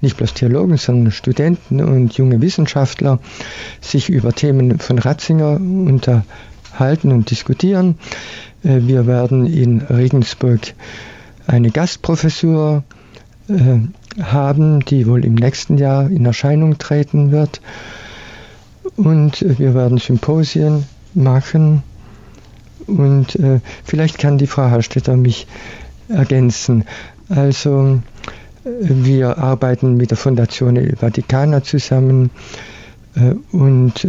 nicht bloß Theologen, sondern Studenten und junge Wissenschaftler sich über Themen von Ratzinger unterhalten und diskutieren. Äh, wir werden in Regensburg eine Gastprofessur äh, haben, die wohl im nächsten Jahr in Erscheinung treten wird. Und äh, wir werden Symposien machen. Und vielleicht kann die Frau Hallstetter mich ergänzen. Also wir arbeiten mit der Fondazione Vaticana zusammen und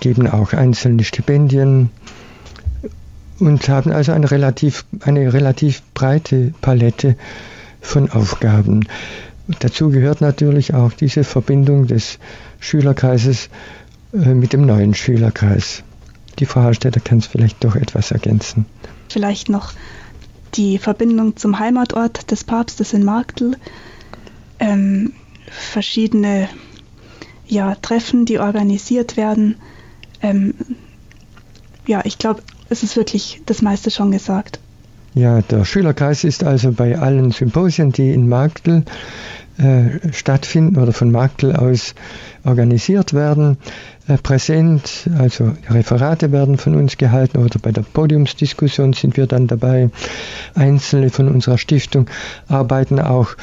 geben auch einzelne Stipendien und haben also eine relativ, eine relativ breite Palette von Aufgaben. Und dazu gehört natürlich auch diese Verbindung des Schülerkreises äh, mit dem neuen Schülerkreis. Die Frau Hallstätter kann es vielleicht doch etwas ergänzen. Vielleicht noch die Verbindung zum Heimatort des Papstes in Marktl. Ähm, verschiedene ja, Treffen, die organisiert werden. Ähm, ja, ich glaube, es ist wirklich das meiste schon gesagt. Ja, der Schülerkreis ist also bei allen Symposien, die in Marktl äh, stattfinden oder von Marktl aus organisiert werden, äh, präsent. Also Referate werden von uns gehalten oder bei der Podiumsdiskussion sind wir dann dabei. Einzelne von unserer Stiftung arbeiten auch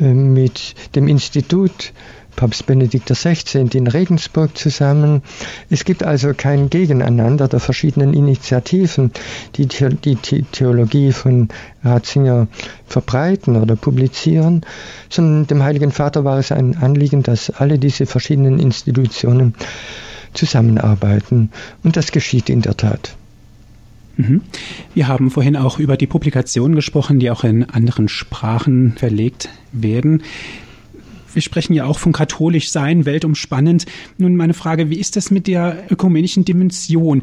äh, mit dem Institut Papst Benedikt XVI. in Regensburg zusammen. Es gibt also kein Gegeneinander der verschiedenen Initiativen, die die Theologie von Ratzinger verbreiten oder publizieren, sondern dem Heiligen Vater war es ein Anliegen, dass alle diese verschiedenen Institutionen zusammenarbeiten. Und das geschieht in der Tat. Mhm. Wir haben vorhin auch über die Publikationen gesprochen, die auch in anderen Sprachen verlegt werden. Wir sprechen ja auch von katholisch sein, weltumspannend. Nun meine Frage, wie ist das mit der ökumenischen Dimension?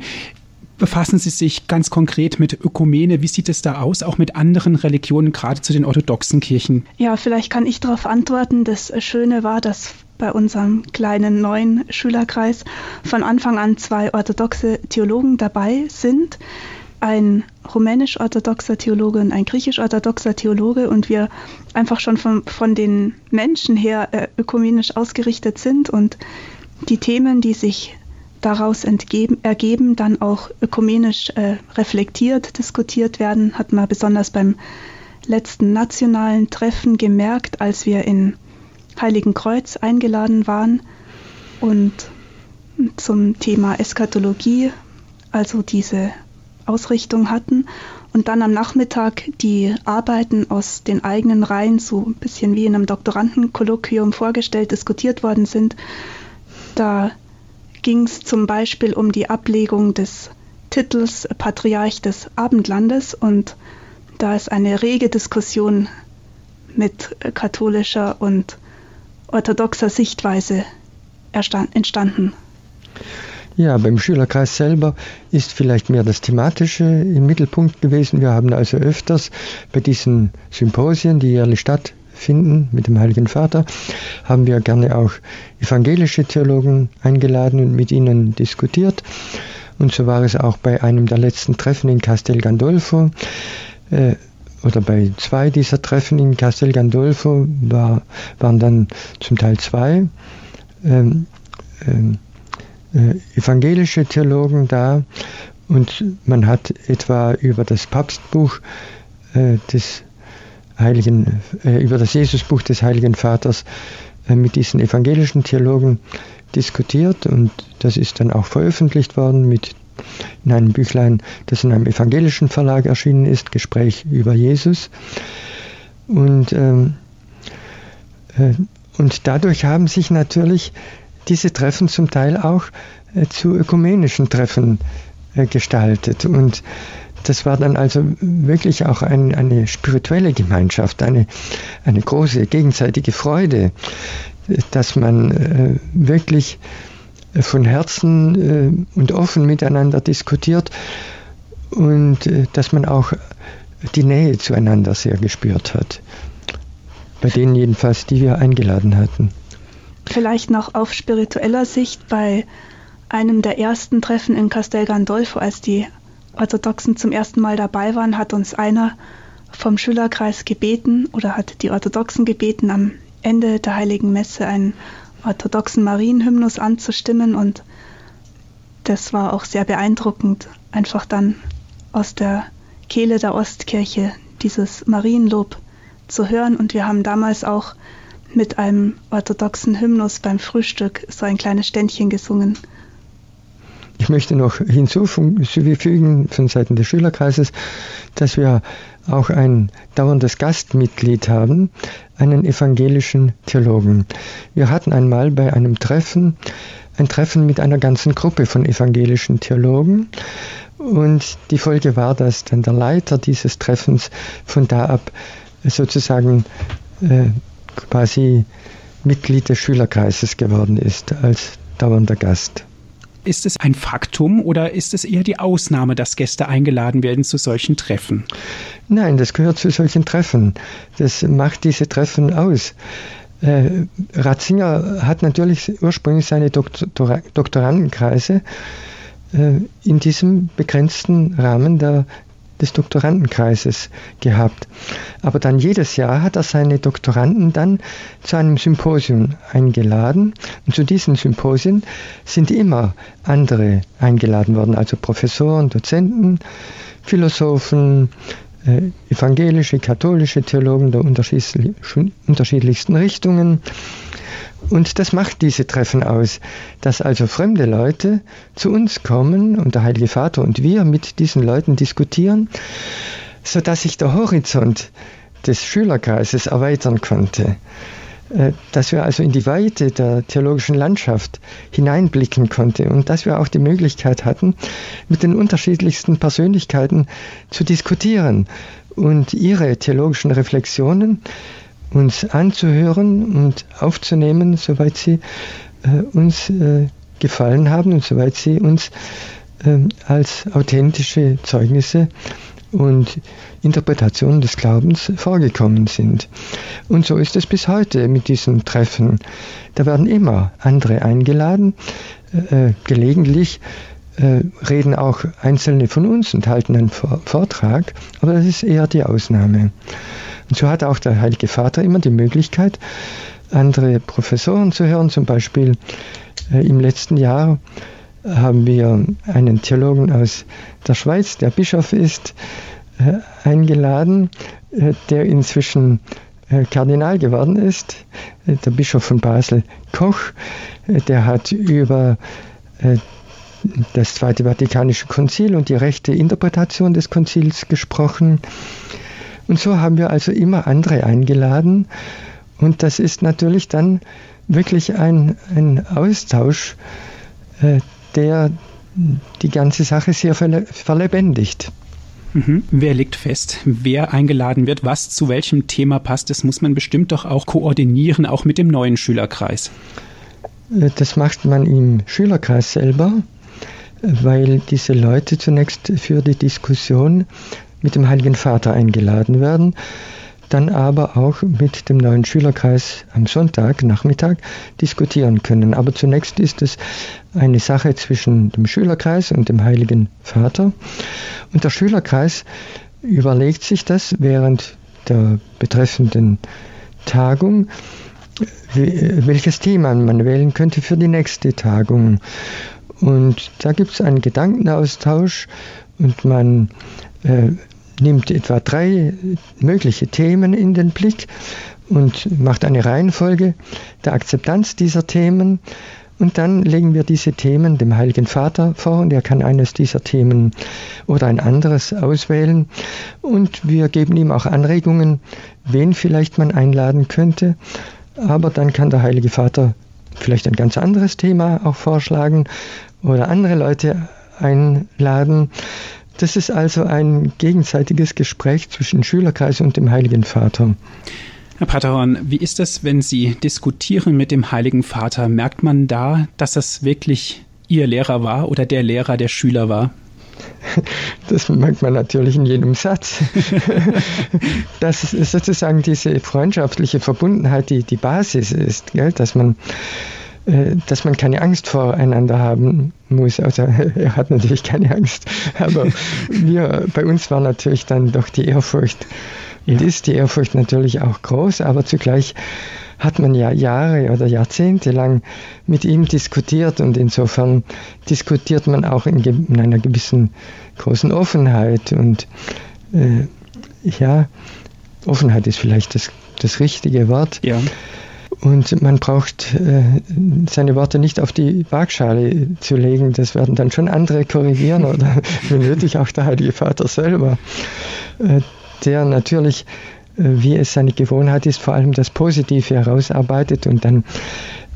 Befassen Sie sich ganz konkret mit Ökumene? Wie sieht es da aus, auch mit anderen Religionen, gerade zu den orthodoxen Kirchen? Ja, vielleicht kann ich darauf antworten. Das Schöne war, dass bei unserem kleinen neuen Schülerkreis von Anfang an zwei orthodoxe Theologen dabei sind ein rumänisch-orthodoxer Theologe und ein griechisch-orthodoxer Theologe und wir einfach schon von, von den Menschen her äh, ökumenisch ausgerichtet sind und die Themen, die sich daraus entgeben, ergeben, dann auch ökumenisch äh, reflektiert, diskutiert werden, hat man besonders beim letzten nationalen Treffen gemerkt, als wir in Heiligen Kreuz eingeladen waren und zum Thema Eschatologie, also diese Ausrichtung hatten und dann am Nachmittag die Arbeiten aus den eigenen Reihen so ein bisschen wie in einem Doktorandenkolloquium vorgestellt, diskutiert worden sind. Da ging es zum Beispiel um die Ablegung des Titels Patriarch des Abendlandes und da ist eine rege Diskussion mit katholischer und orthodoxer Sichtweise entstanden. Ja, beim Schülerkreis selber ist vielleicht mehr das Thematische im Mittelpunkt gewesen. Wir haben also öfters bei diesen Symposien, die jährlich stattfinden mit dem Heiligen Vater, haben wir gerne auch evangelische Theologen eingeladen und mit ihnen diskutiert. Und so war es auch bei einem der letzten Treffen in Castel Gandolfo. Äh, oder bei zwei dieser Treffen in Castel Gandolfo war, waren dann zum Teil zwei ähm, ähm, äh, evangelische Theologen da und man hat etwa über das Papstbuch äh, des Heiligen, äh, über das Jesusbuch des Heiligen Vaters äh, mit diesen evangelischen Theologen diskutiert und das ist dann auch veröffentlicht worden mit in einem Büchlein, das in einem evangelischen Verlag erschienen ist, Gespräch über Jesus. Und, ähm, äh, und dadurch haben sich natürlich diese Treffen zum Teil auch äh, zu ökumenischen Treffen äh, gestaltet. Und das war dann also wirklich auch ein, eine spirituelle Gemeinschaft, eine, eine große gegenseitige Freude, dass man äh, wirklich von Herzen äh, und offen miteinander diskutiert und äh, dass man auch die Nähe zueinander sehr gespürt hat. Bei denen jedenfalls, die wir eingeladen hatten. Vielleicht noch auf spiritueller Sicht bei einem der ersten Treffen in Castel Gandolfo, als die Orthodoxen zum ersten Mal dabei waren, hat uns einer vom Schülerkreis gebeten oder hat die Orthodoxen gebeten, am Ende der Heiligen Messe einen orthodoxen Marienhymnus anzustimmen. Und das war auch sehr beeindruckend, einfach dann aus der Kehle der Ostkirche dieses Marienlob zu hören. Und wir haben damals auch mit einem orthodoxen Hymnus beim Frühstück so ein kleines Ständchen gesungen. Ich möchte noch hinzufügen von Seiten des Schülerkreises, dass wir auch ein dauerndes Gastmitglied haben, einen evangelischen Theologen. Wir hatten einmal bei einem Treffen ein Treffen mit einer ganzen Gruppe von evangelischen Theologen und die Folge war, dass dann der Leiter dieses Treffens von da ab sozusagen äh, quasi Mitglied des Schülerkreises geworden ist als dauernder Gast. Ist es ein Faktum oder ist es eher die Ausnahme, dass Gäste eingeladen werden zu solchen Treffen? Nein, das gehört zu solchen Treffen. Das macht diese Treffen aus. Äh, Ratzinger hat natürlich ursprünglich seine Doktor Doktorandenkreise äh, in diesem begrenzten Rahmen der des Doktorandenkreises gehabt. Aber dann jedes Jahr hat er seine Doktoranden dann zu einem Symposium eingeladen. Und zu diesen Symposien sind immer andere eingeladen worden, also Professoren, Dozenten, Philosophen, äh, evangelische, katholische Theologen der unterschiedlichsten Richtungen. Und das macht diese Treffen aus, dass also fremde Leute zu uns kommen und der Heilige Vater und wir mit diesen Leuten diskutieren, sodass sich der Horizont des Schülerkreises erweitern konnte. Äh, dass wir also in die Weite der theologischen Landschaft hineinblicken konnten und dass wir auch die Möglichkeit hatten, mit den unterschiedlichsten Persönlichkeiten zu diskutieren und ihre theologischen Reflexionen uns anzuhören und aufzunehmen, soweit sie äh, uns äh, gefallen haben und soweit sie uns äh, als authentische Zeugnisse und Interpretationen des Glaubens vorgekommen sind. Und so ist es bis heute mit diesen Treffen. Da werden immer andere eingeladen, äh, äh gelegentlich äh, reden auch Einzelne von uns und halten einen Vortrag, aber das ist eher die Ausnahme. Und so hat auch der Heilige Vater immer die Möglichkeit, andere Professoren zu hören. Zum Beispiel äh, im letzten Jahr haben wir einen Theologen aus der Schweiz, der Bischof ist, äh, eingeladen, äh, der inzwischen äh, Kardinal geworden ist, der Bischof von Basel Koch. Der hat über das Zweite Vatikanische Konzil und die rechte Interpretation des Konzils gesprochen. Und so haben wir also immer andere eingeladen. Und das ist natürlich dann wirklich ein, ein Austausch, der die ganze Sache sehr verle verlebendigt. Mhm. Wer legt fest, wer eingeladen wird, was zu welchem Thema passt, das muss man bestimmt doch auch koordinieren, auch mit dem neuen Schülerkreis. Äh, das macht man im Schülerkreis selber, weil diese Leute zunächst für die Diskussion mit dem Heiligen Vater eingeladen werden, dann aber auch mit dem neuen Schülerkreis am Sonntag Nachmittag diskutieren können. Aber zunächst ist es eine Sache zwischen dem Schülerkreis und dem Heiligen Vater. Und der Schülerkreis überlegt sich das während der betreffenden Tagung, welches Thema man wählen könnte für die nächste Tagung. Und da gibt es einen Gedankenaustausch und man äh, nimmt etwa drei mögliche Themen in den Blick und macht eine Reihenfolge der Akzeptanz dieser Themen. Und dann legen wir diese Themen dem Heiligen Vater vor und er kann eines dieser Themen oder ein anderes auswählen. Und wir geben ihm auch Anregungen, wen vielleicht man einladen könnte. Aber dann kann der Heilige Vater vielleicht ein ganz anderes Thema auch vorschlagen oder andere Leute einladen. Das ist also ein gegenseitiges Gespräch zwischen Schülerkreis und dem Heiligen Vater. Herr Paterhorn, wie ist es, wenn Sie diskutieren mit dem Heiligen Vater? Merkt man da, dass das wirklich Ihr Lehrer war oder der Lehrer der Schüler war? [LAUGHS] Das merkt man natürlich in jedem Satz. [LAUGHS] dass sozusagen diese freundschaftliche Verbundenheit die, die Basis ist, gell? dass man dass man keine Angst voreinander haben muss. Also [LAUGHS] er hat natürlich keine Angst, aber wir, bei uns war natürlich dann doch die Ehrfurcht und ist die Ehrfurcht natürlich auch groß, aber zugleich hat man ja Jahre oder Jahrzehnte lang mit ihm diskutiert und insofern diskutiert man auch in, in einer gewissen großen Offenheit und äh, ja, Offenheit ist vielleicht das, das richtige Wort. Ja. Und man braucht äh, seine Worte nicht auf die Waagschale zu legen. Das werden dann schon andere korrigieren oder [LAUGHS] wenn nötig auch der Heilige Vater selber, äh, der natürlich, äh, wie es seine Gewohnheit ist, vor allem das Positive herausarbeitet und dann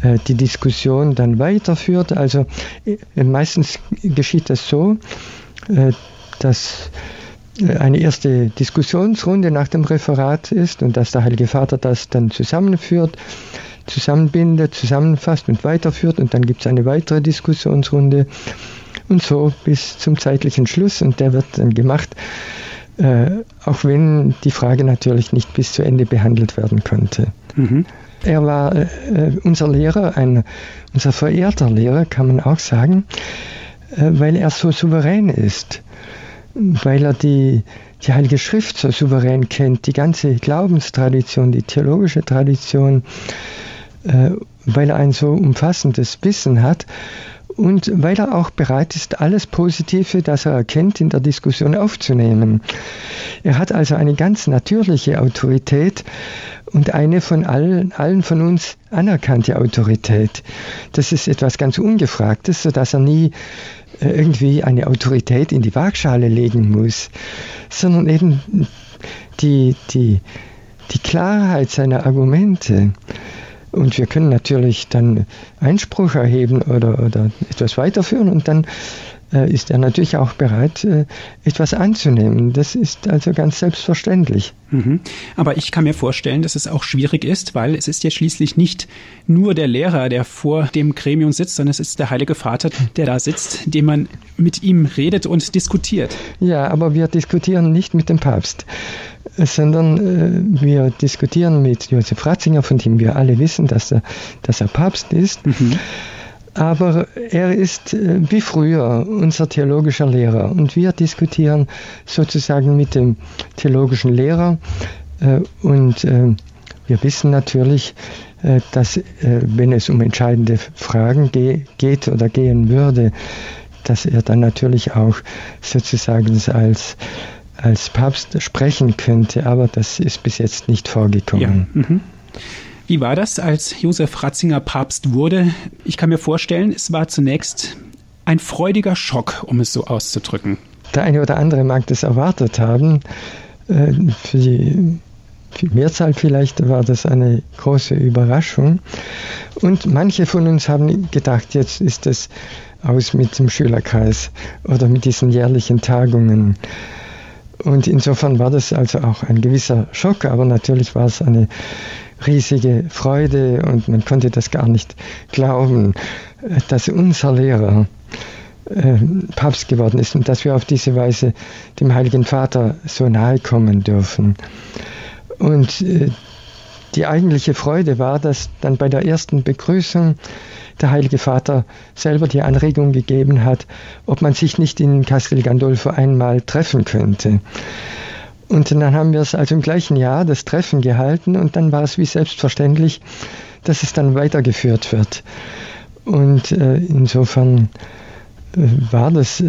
äh, die Diskussion dann weiterführt. Also äh, meistens geschieht das so, äh, dass eine erste Diskussionsrunde nach dem Referat ist und dass der Heilige Vater das dann zusammenführt, zusammenbindet, zusammenfasst und weiterführt und dann gibt es eine weitere Diskussionsrunde und so bis zum zeitlichen Schluss und der wird dann gemacht, äh, auch wenn die Frage natürlich nicht bis zu Ende behandelt werden konnte. Mhm. Er war äh, unser Lehrer, ein, unser verehrter Lehrer, kann man auch sagen, äh, weil er so souverän ist weil er die, die Heilige Schrift so souverän kennt, die ganze Glaubenstradition, die theologische Tradition, äh, weil er ein so umfassendes Wissen hat und weil er auch bereit ist, alles Positive, das er erkennt, in der Diskussion aufzunehmen. Er hat also eine ganz natürliche Autorität und eine von allen, allen von uns anerkannte Autorität. Das ist etwas ganz Ungefragtes, sodass er nie äh, irgendwie eine Autorität in die Waagschale legen muss, sondern eben die, die, die Klarheit seiner Argumente. Und wir können natürlich dann Einspruch erheben oder, oder etwas weiterführen und dann ist er natürlich auch bereit, äh, etwas anzunehmen. Das ist also ganz selbstverständlich. Mhm. Aber ich kann mir vorstellen, dass es auch schwierig ist, weil es ist ja schließlich nicht nur der Lehrer, der vor dem Gremium sitzt, sondern es ist der Heilige Vater, der da sitzt, dem man mit ihm redet und diskutiert. Ja, aber wir diskutieren nicht mit dem Papst sondern äh, wir diskutieren mit Josef Ratzinger, von dem wir alle wissen, dass er, dass er Papst ist. Mhm. Aber er ist äh, wie früher unser theologischer Lehrer und wir diskutieren sozusagen mit dem theologischen Lehrer äh, und äh, wir wissen natürlich, dass wenn es um entscheidende Fragen geht oder gehen würde, dass er dann natürlich auch sozusagen als, als Papst sprechen könnte, aber das ist bis jetzt nicht vorgekommen. Ja. Mhm. Wie war das, als Josef Ratzinger Papst wurde? Ich kann mir vorstellen, es war zunächst ein freudiger Schock, um es so auszudrücken. Der eine oder andere mag das erwartet haben. Äh, für die, für die Mehrzahl vielleicht war das eine große Überraschung. Und manche von uns haben gedacht, jetzt ist es aus mit dem Schülerkreis oder mit diesen jährlichen Tagungen. Und insofern war das also auch ein gewisser Schock, aber natürlich war es eine riesige Freude und man konnte das gar nicht glauben, dass unser Lehrer äh, Papst geworden ist und dass wir auf diese Weise dem Heiligen Vater so nahe kommen dürfen. Und äh, die eigentliche Freude war, dass dann bei der ersten Begrüßung der Heilige Vater selber die Anregung gegeben hat, ob man sich nicht in Castel Gandolfo einmal treffen könnte. Und dann haben wir es also im gleichen Jahr das Treffen gehalten und dann war es wie selbstverständlich, dass es dann weitergeführt wird. Und äh, insofern war das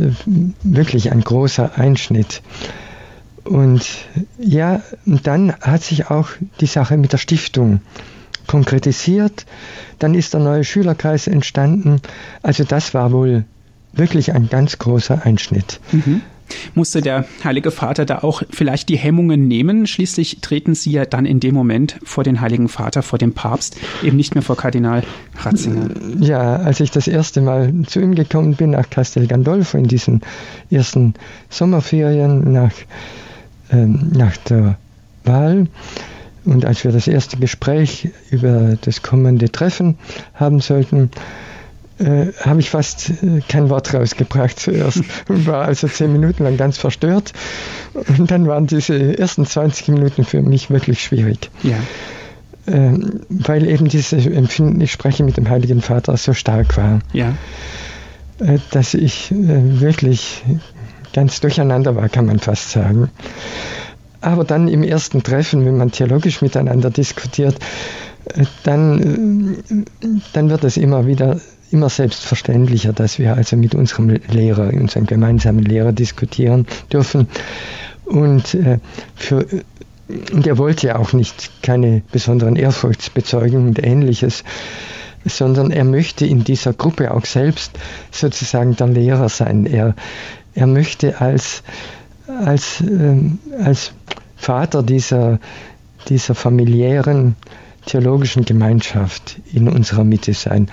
wirklich ein großer Einschnitt. Und ja, dann hat sich auch die Sache mit der Stiftung konkretisiert. Dann ist der neue Schülerkreis entstanden. Also das war wohl wirklich ein ganz großer Einschnitt. Mhm. Musste der Heilige Vater da auch vielleicht die Hemmungen nehmen? Schließlich treten Sie ja dann in dem Moment vor den Heiligen Vater, vor dem Papst, eben nicht mehr vor Kardinal Ratzinger. Ja, als ich das erste Mal zu ihm gekommen bin, nach Castel Gandolfo, in diesen ersten Sommerferien, nach, äh, nach der Wahl, und als wir das erste Gespräch über das kommende Treffen haben sollten, äh, habe ich fast äh, kein Wort rausgebracht [LAUGHS] zuerst und war also zehn Minuten lang ganz verstört. Und dann waren diese ersten 20 Minuten für mich wirklich schwierig. Ja. Ähm, weil eben dieses Empfinden, ich spreche mit dem Heiligen Vater, so stark war. Ja. Äh, dass ich äh, wirklich ganz durcheinander war, kann man fast sagen. Aber dann im ersten Treffen, wenn man theologisch miteinander diskutiert, dann, dann wird es immer wieder immer selbstverständlicher, dass wir also mit unserem Lehrer, unserem gemeinsamen Lehrer diskutieren dürfen. Und, äh, für, und er wollte ja auch nicht keine besonderen Ehrfurchtsbezeugungen und ähnliches, sondern er möchte in dieser Gruppe auch selbst sozusagen der Lehrer sein. Er, er möchte als, als, ähm, als Vater dieser, dieser familiären theologischen Gemeinschaft in unserer Mitte sein.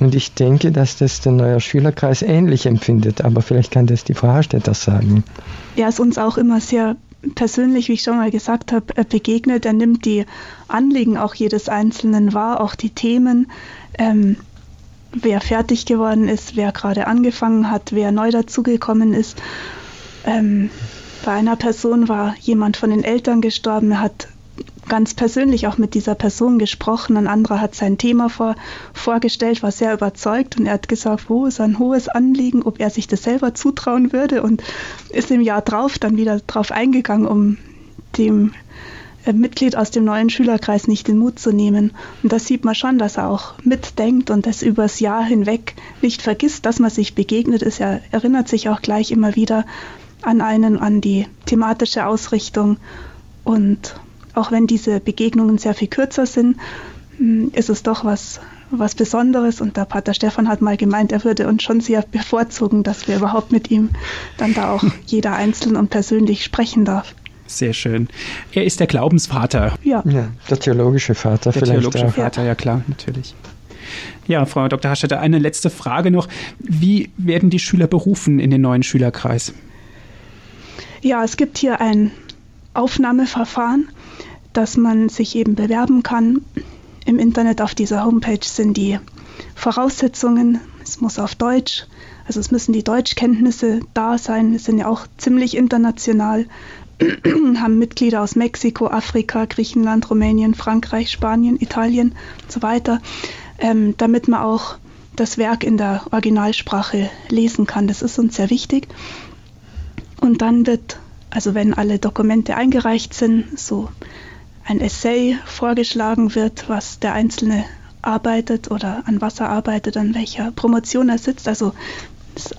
Und ich denke, dass das der neue Schülerkreis ähnlich empfindet, aber vielleicht kann das die Frau Harstetter sagen. Ja, ist uns auch immer sehr persönlich, wie ich schon mal gesagt habe, äh, begegnet. Er nimmt die Anliegen auch jedes Einzelnen wahr, auch die Themen. Ähm, wer fertig geworden ist, wer gerade angefangen hat, wer neu dazugekommen ist. Ähm, bei einer Person war jemand von den Eltern gestorben, er hat ganz persönlich auch mit dieser Person gesprochen. Ein anderer hat sein Thema vor, vorgestellt, war sehr überzeugt und er hat gesagt, wo ist ein hohes Anliegen, ob er sich das selber zutrauen würde und ist im Jahr drauf dann wieder drauf eingegangen, um dem äh, Mitglied aus dem neuen Schülerkreis nicht den Mut zu nehmen. Und da sieht man schon, dass er auch mitdenkt und das übers Jahr hinweg nicht vergisst, dass man sich begegnet ist. Er erinnert sich auch gleich immer wieder an einen, an die thematische Ausrichtung und auch wenn diese Begegnungen sehr viel kürzer sind, hm, ist es doch was, was Besonderes. Und der Pater Stefan hat mal gemeint, er würde uns schon sehr bevorzugen, dass wir überhaupt mit ihm dann da auch [LAUGHS] jeder einzeln und persönlich sprechen darf. Sehr schön. Er ist der Glaubensvater. Ja. ja der theologische Vater der vielleicht. Der theologische auch. Vater, ja klar, natürlich. Ja, Frau Dr. Haschetter, eine letzte Frage noch. Wie werden die Schüler berufen in den neuen Schülerkreis? Ja, es gibt hier ein Aufnahmeverfahren dass man sich eben bewerben kann. Im Internet auf dieser Homepage sind die Voraussetzungen. Es muss auf Deutsch, also es müssen die Deutschkenntnisse da sein. Wir sind ja auch ziemlich international, [CLEARS THROAT] haben Mitglieder aus Mexiko, Afrika, Griechenland, Rumänien, Frankreich, Spanien, Italien und so weiter, ähm, damit man auch das Werk in der Originalsprache lesen kann. Das ist uns sehr wichtig. Und dann wird, also wenn alle Dokumente eingereicht sind, so ein Essay vorgeschlagen wird, was der Einzelne arbeitet oder an was er arbeitet, an welcher Promotion er sitzt. Also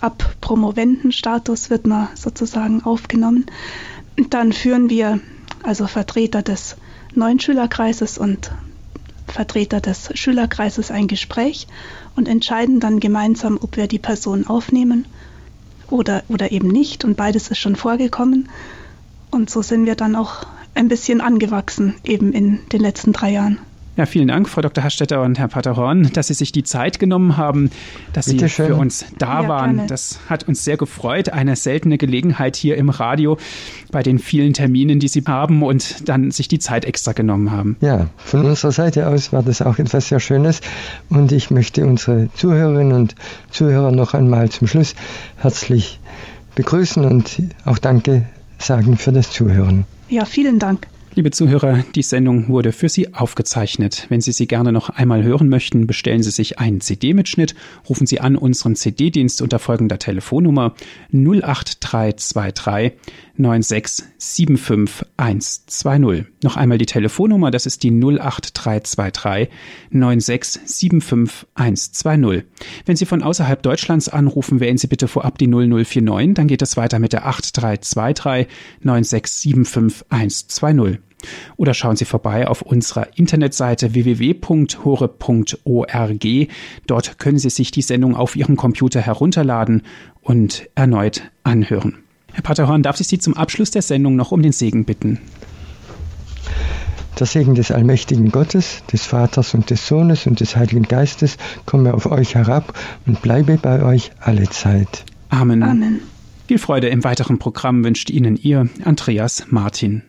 ab Promovendenstatus wird man sozusagen aufgenommen. Dann führen wir also Vertreter des neuen Schülerkreises und Vertreter des Schülerkreises ein Gespräch und entscheiden dann gemeinsam, ob wir die Person aufnehmen oder, oder eben nicht. Und beides ist schon vorgekommen. Und so sind wir dann auch ein bisschen angewachsen, eben in den letzten drei Jahren. Ja, vielen Dank, Frau Dr. Hastetter und Herr Pater Horn, dass Sie sich die Zeit genommen haben, dass Bitte Sie schön. für uns da ja, waren. Gerne. Das hat uns sehr gefreut. Eine seltene Gelegenheit hier im Radio bei den vielen Terminen, die Sie haben und dann sich die Zeit extra genommen haben. Ja, von unserer Seite aus war das auch etwas sehr Schönes und ich möchte unsere Zuhörerinnen und Zuhörer noch einmal zum Schluss herzlich begrüßen und auch Danke sagen für das Zuhören. Ja, vielen Dank. Liebe Zuhörer, die Sendung wurde für Sie aufgezeichnet. Wenn Sie sie gerne noch einmal hören möchten, bestellen Sie sich einen CD-Mitschnitt, rufen Sie an unseren CD-Dienst unter folgender Telefonnummer 08323 9675120. Noch einmal die Telefonnummer, das ist die 08323 9675120. Wenn Sie von außerhalb Deutschlands anrufen, wählen Sie bitte vorab die 0049, dann geht es weiter mit der 8323 9675120. Oder schauen Sie vorbei auf unserer Internetseite www.hore.org. Dort können Sie sich die Sendung auf Ihrem Computer herunterladen und erneut anhören. Herr Pater Horn, darf ich Sie zum Abschluss der Sendung noch um den Segen bitten? Der Segen des allmächtigen Gottes, des Vaters und des Sohnes und des Heiligen Geistes komme auf euch herab und bleibe bei euch alle Zeit. Amen. Amen. Viel Freude im weiteren Programm wünscht Ihnen Ihr Andreas Martin.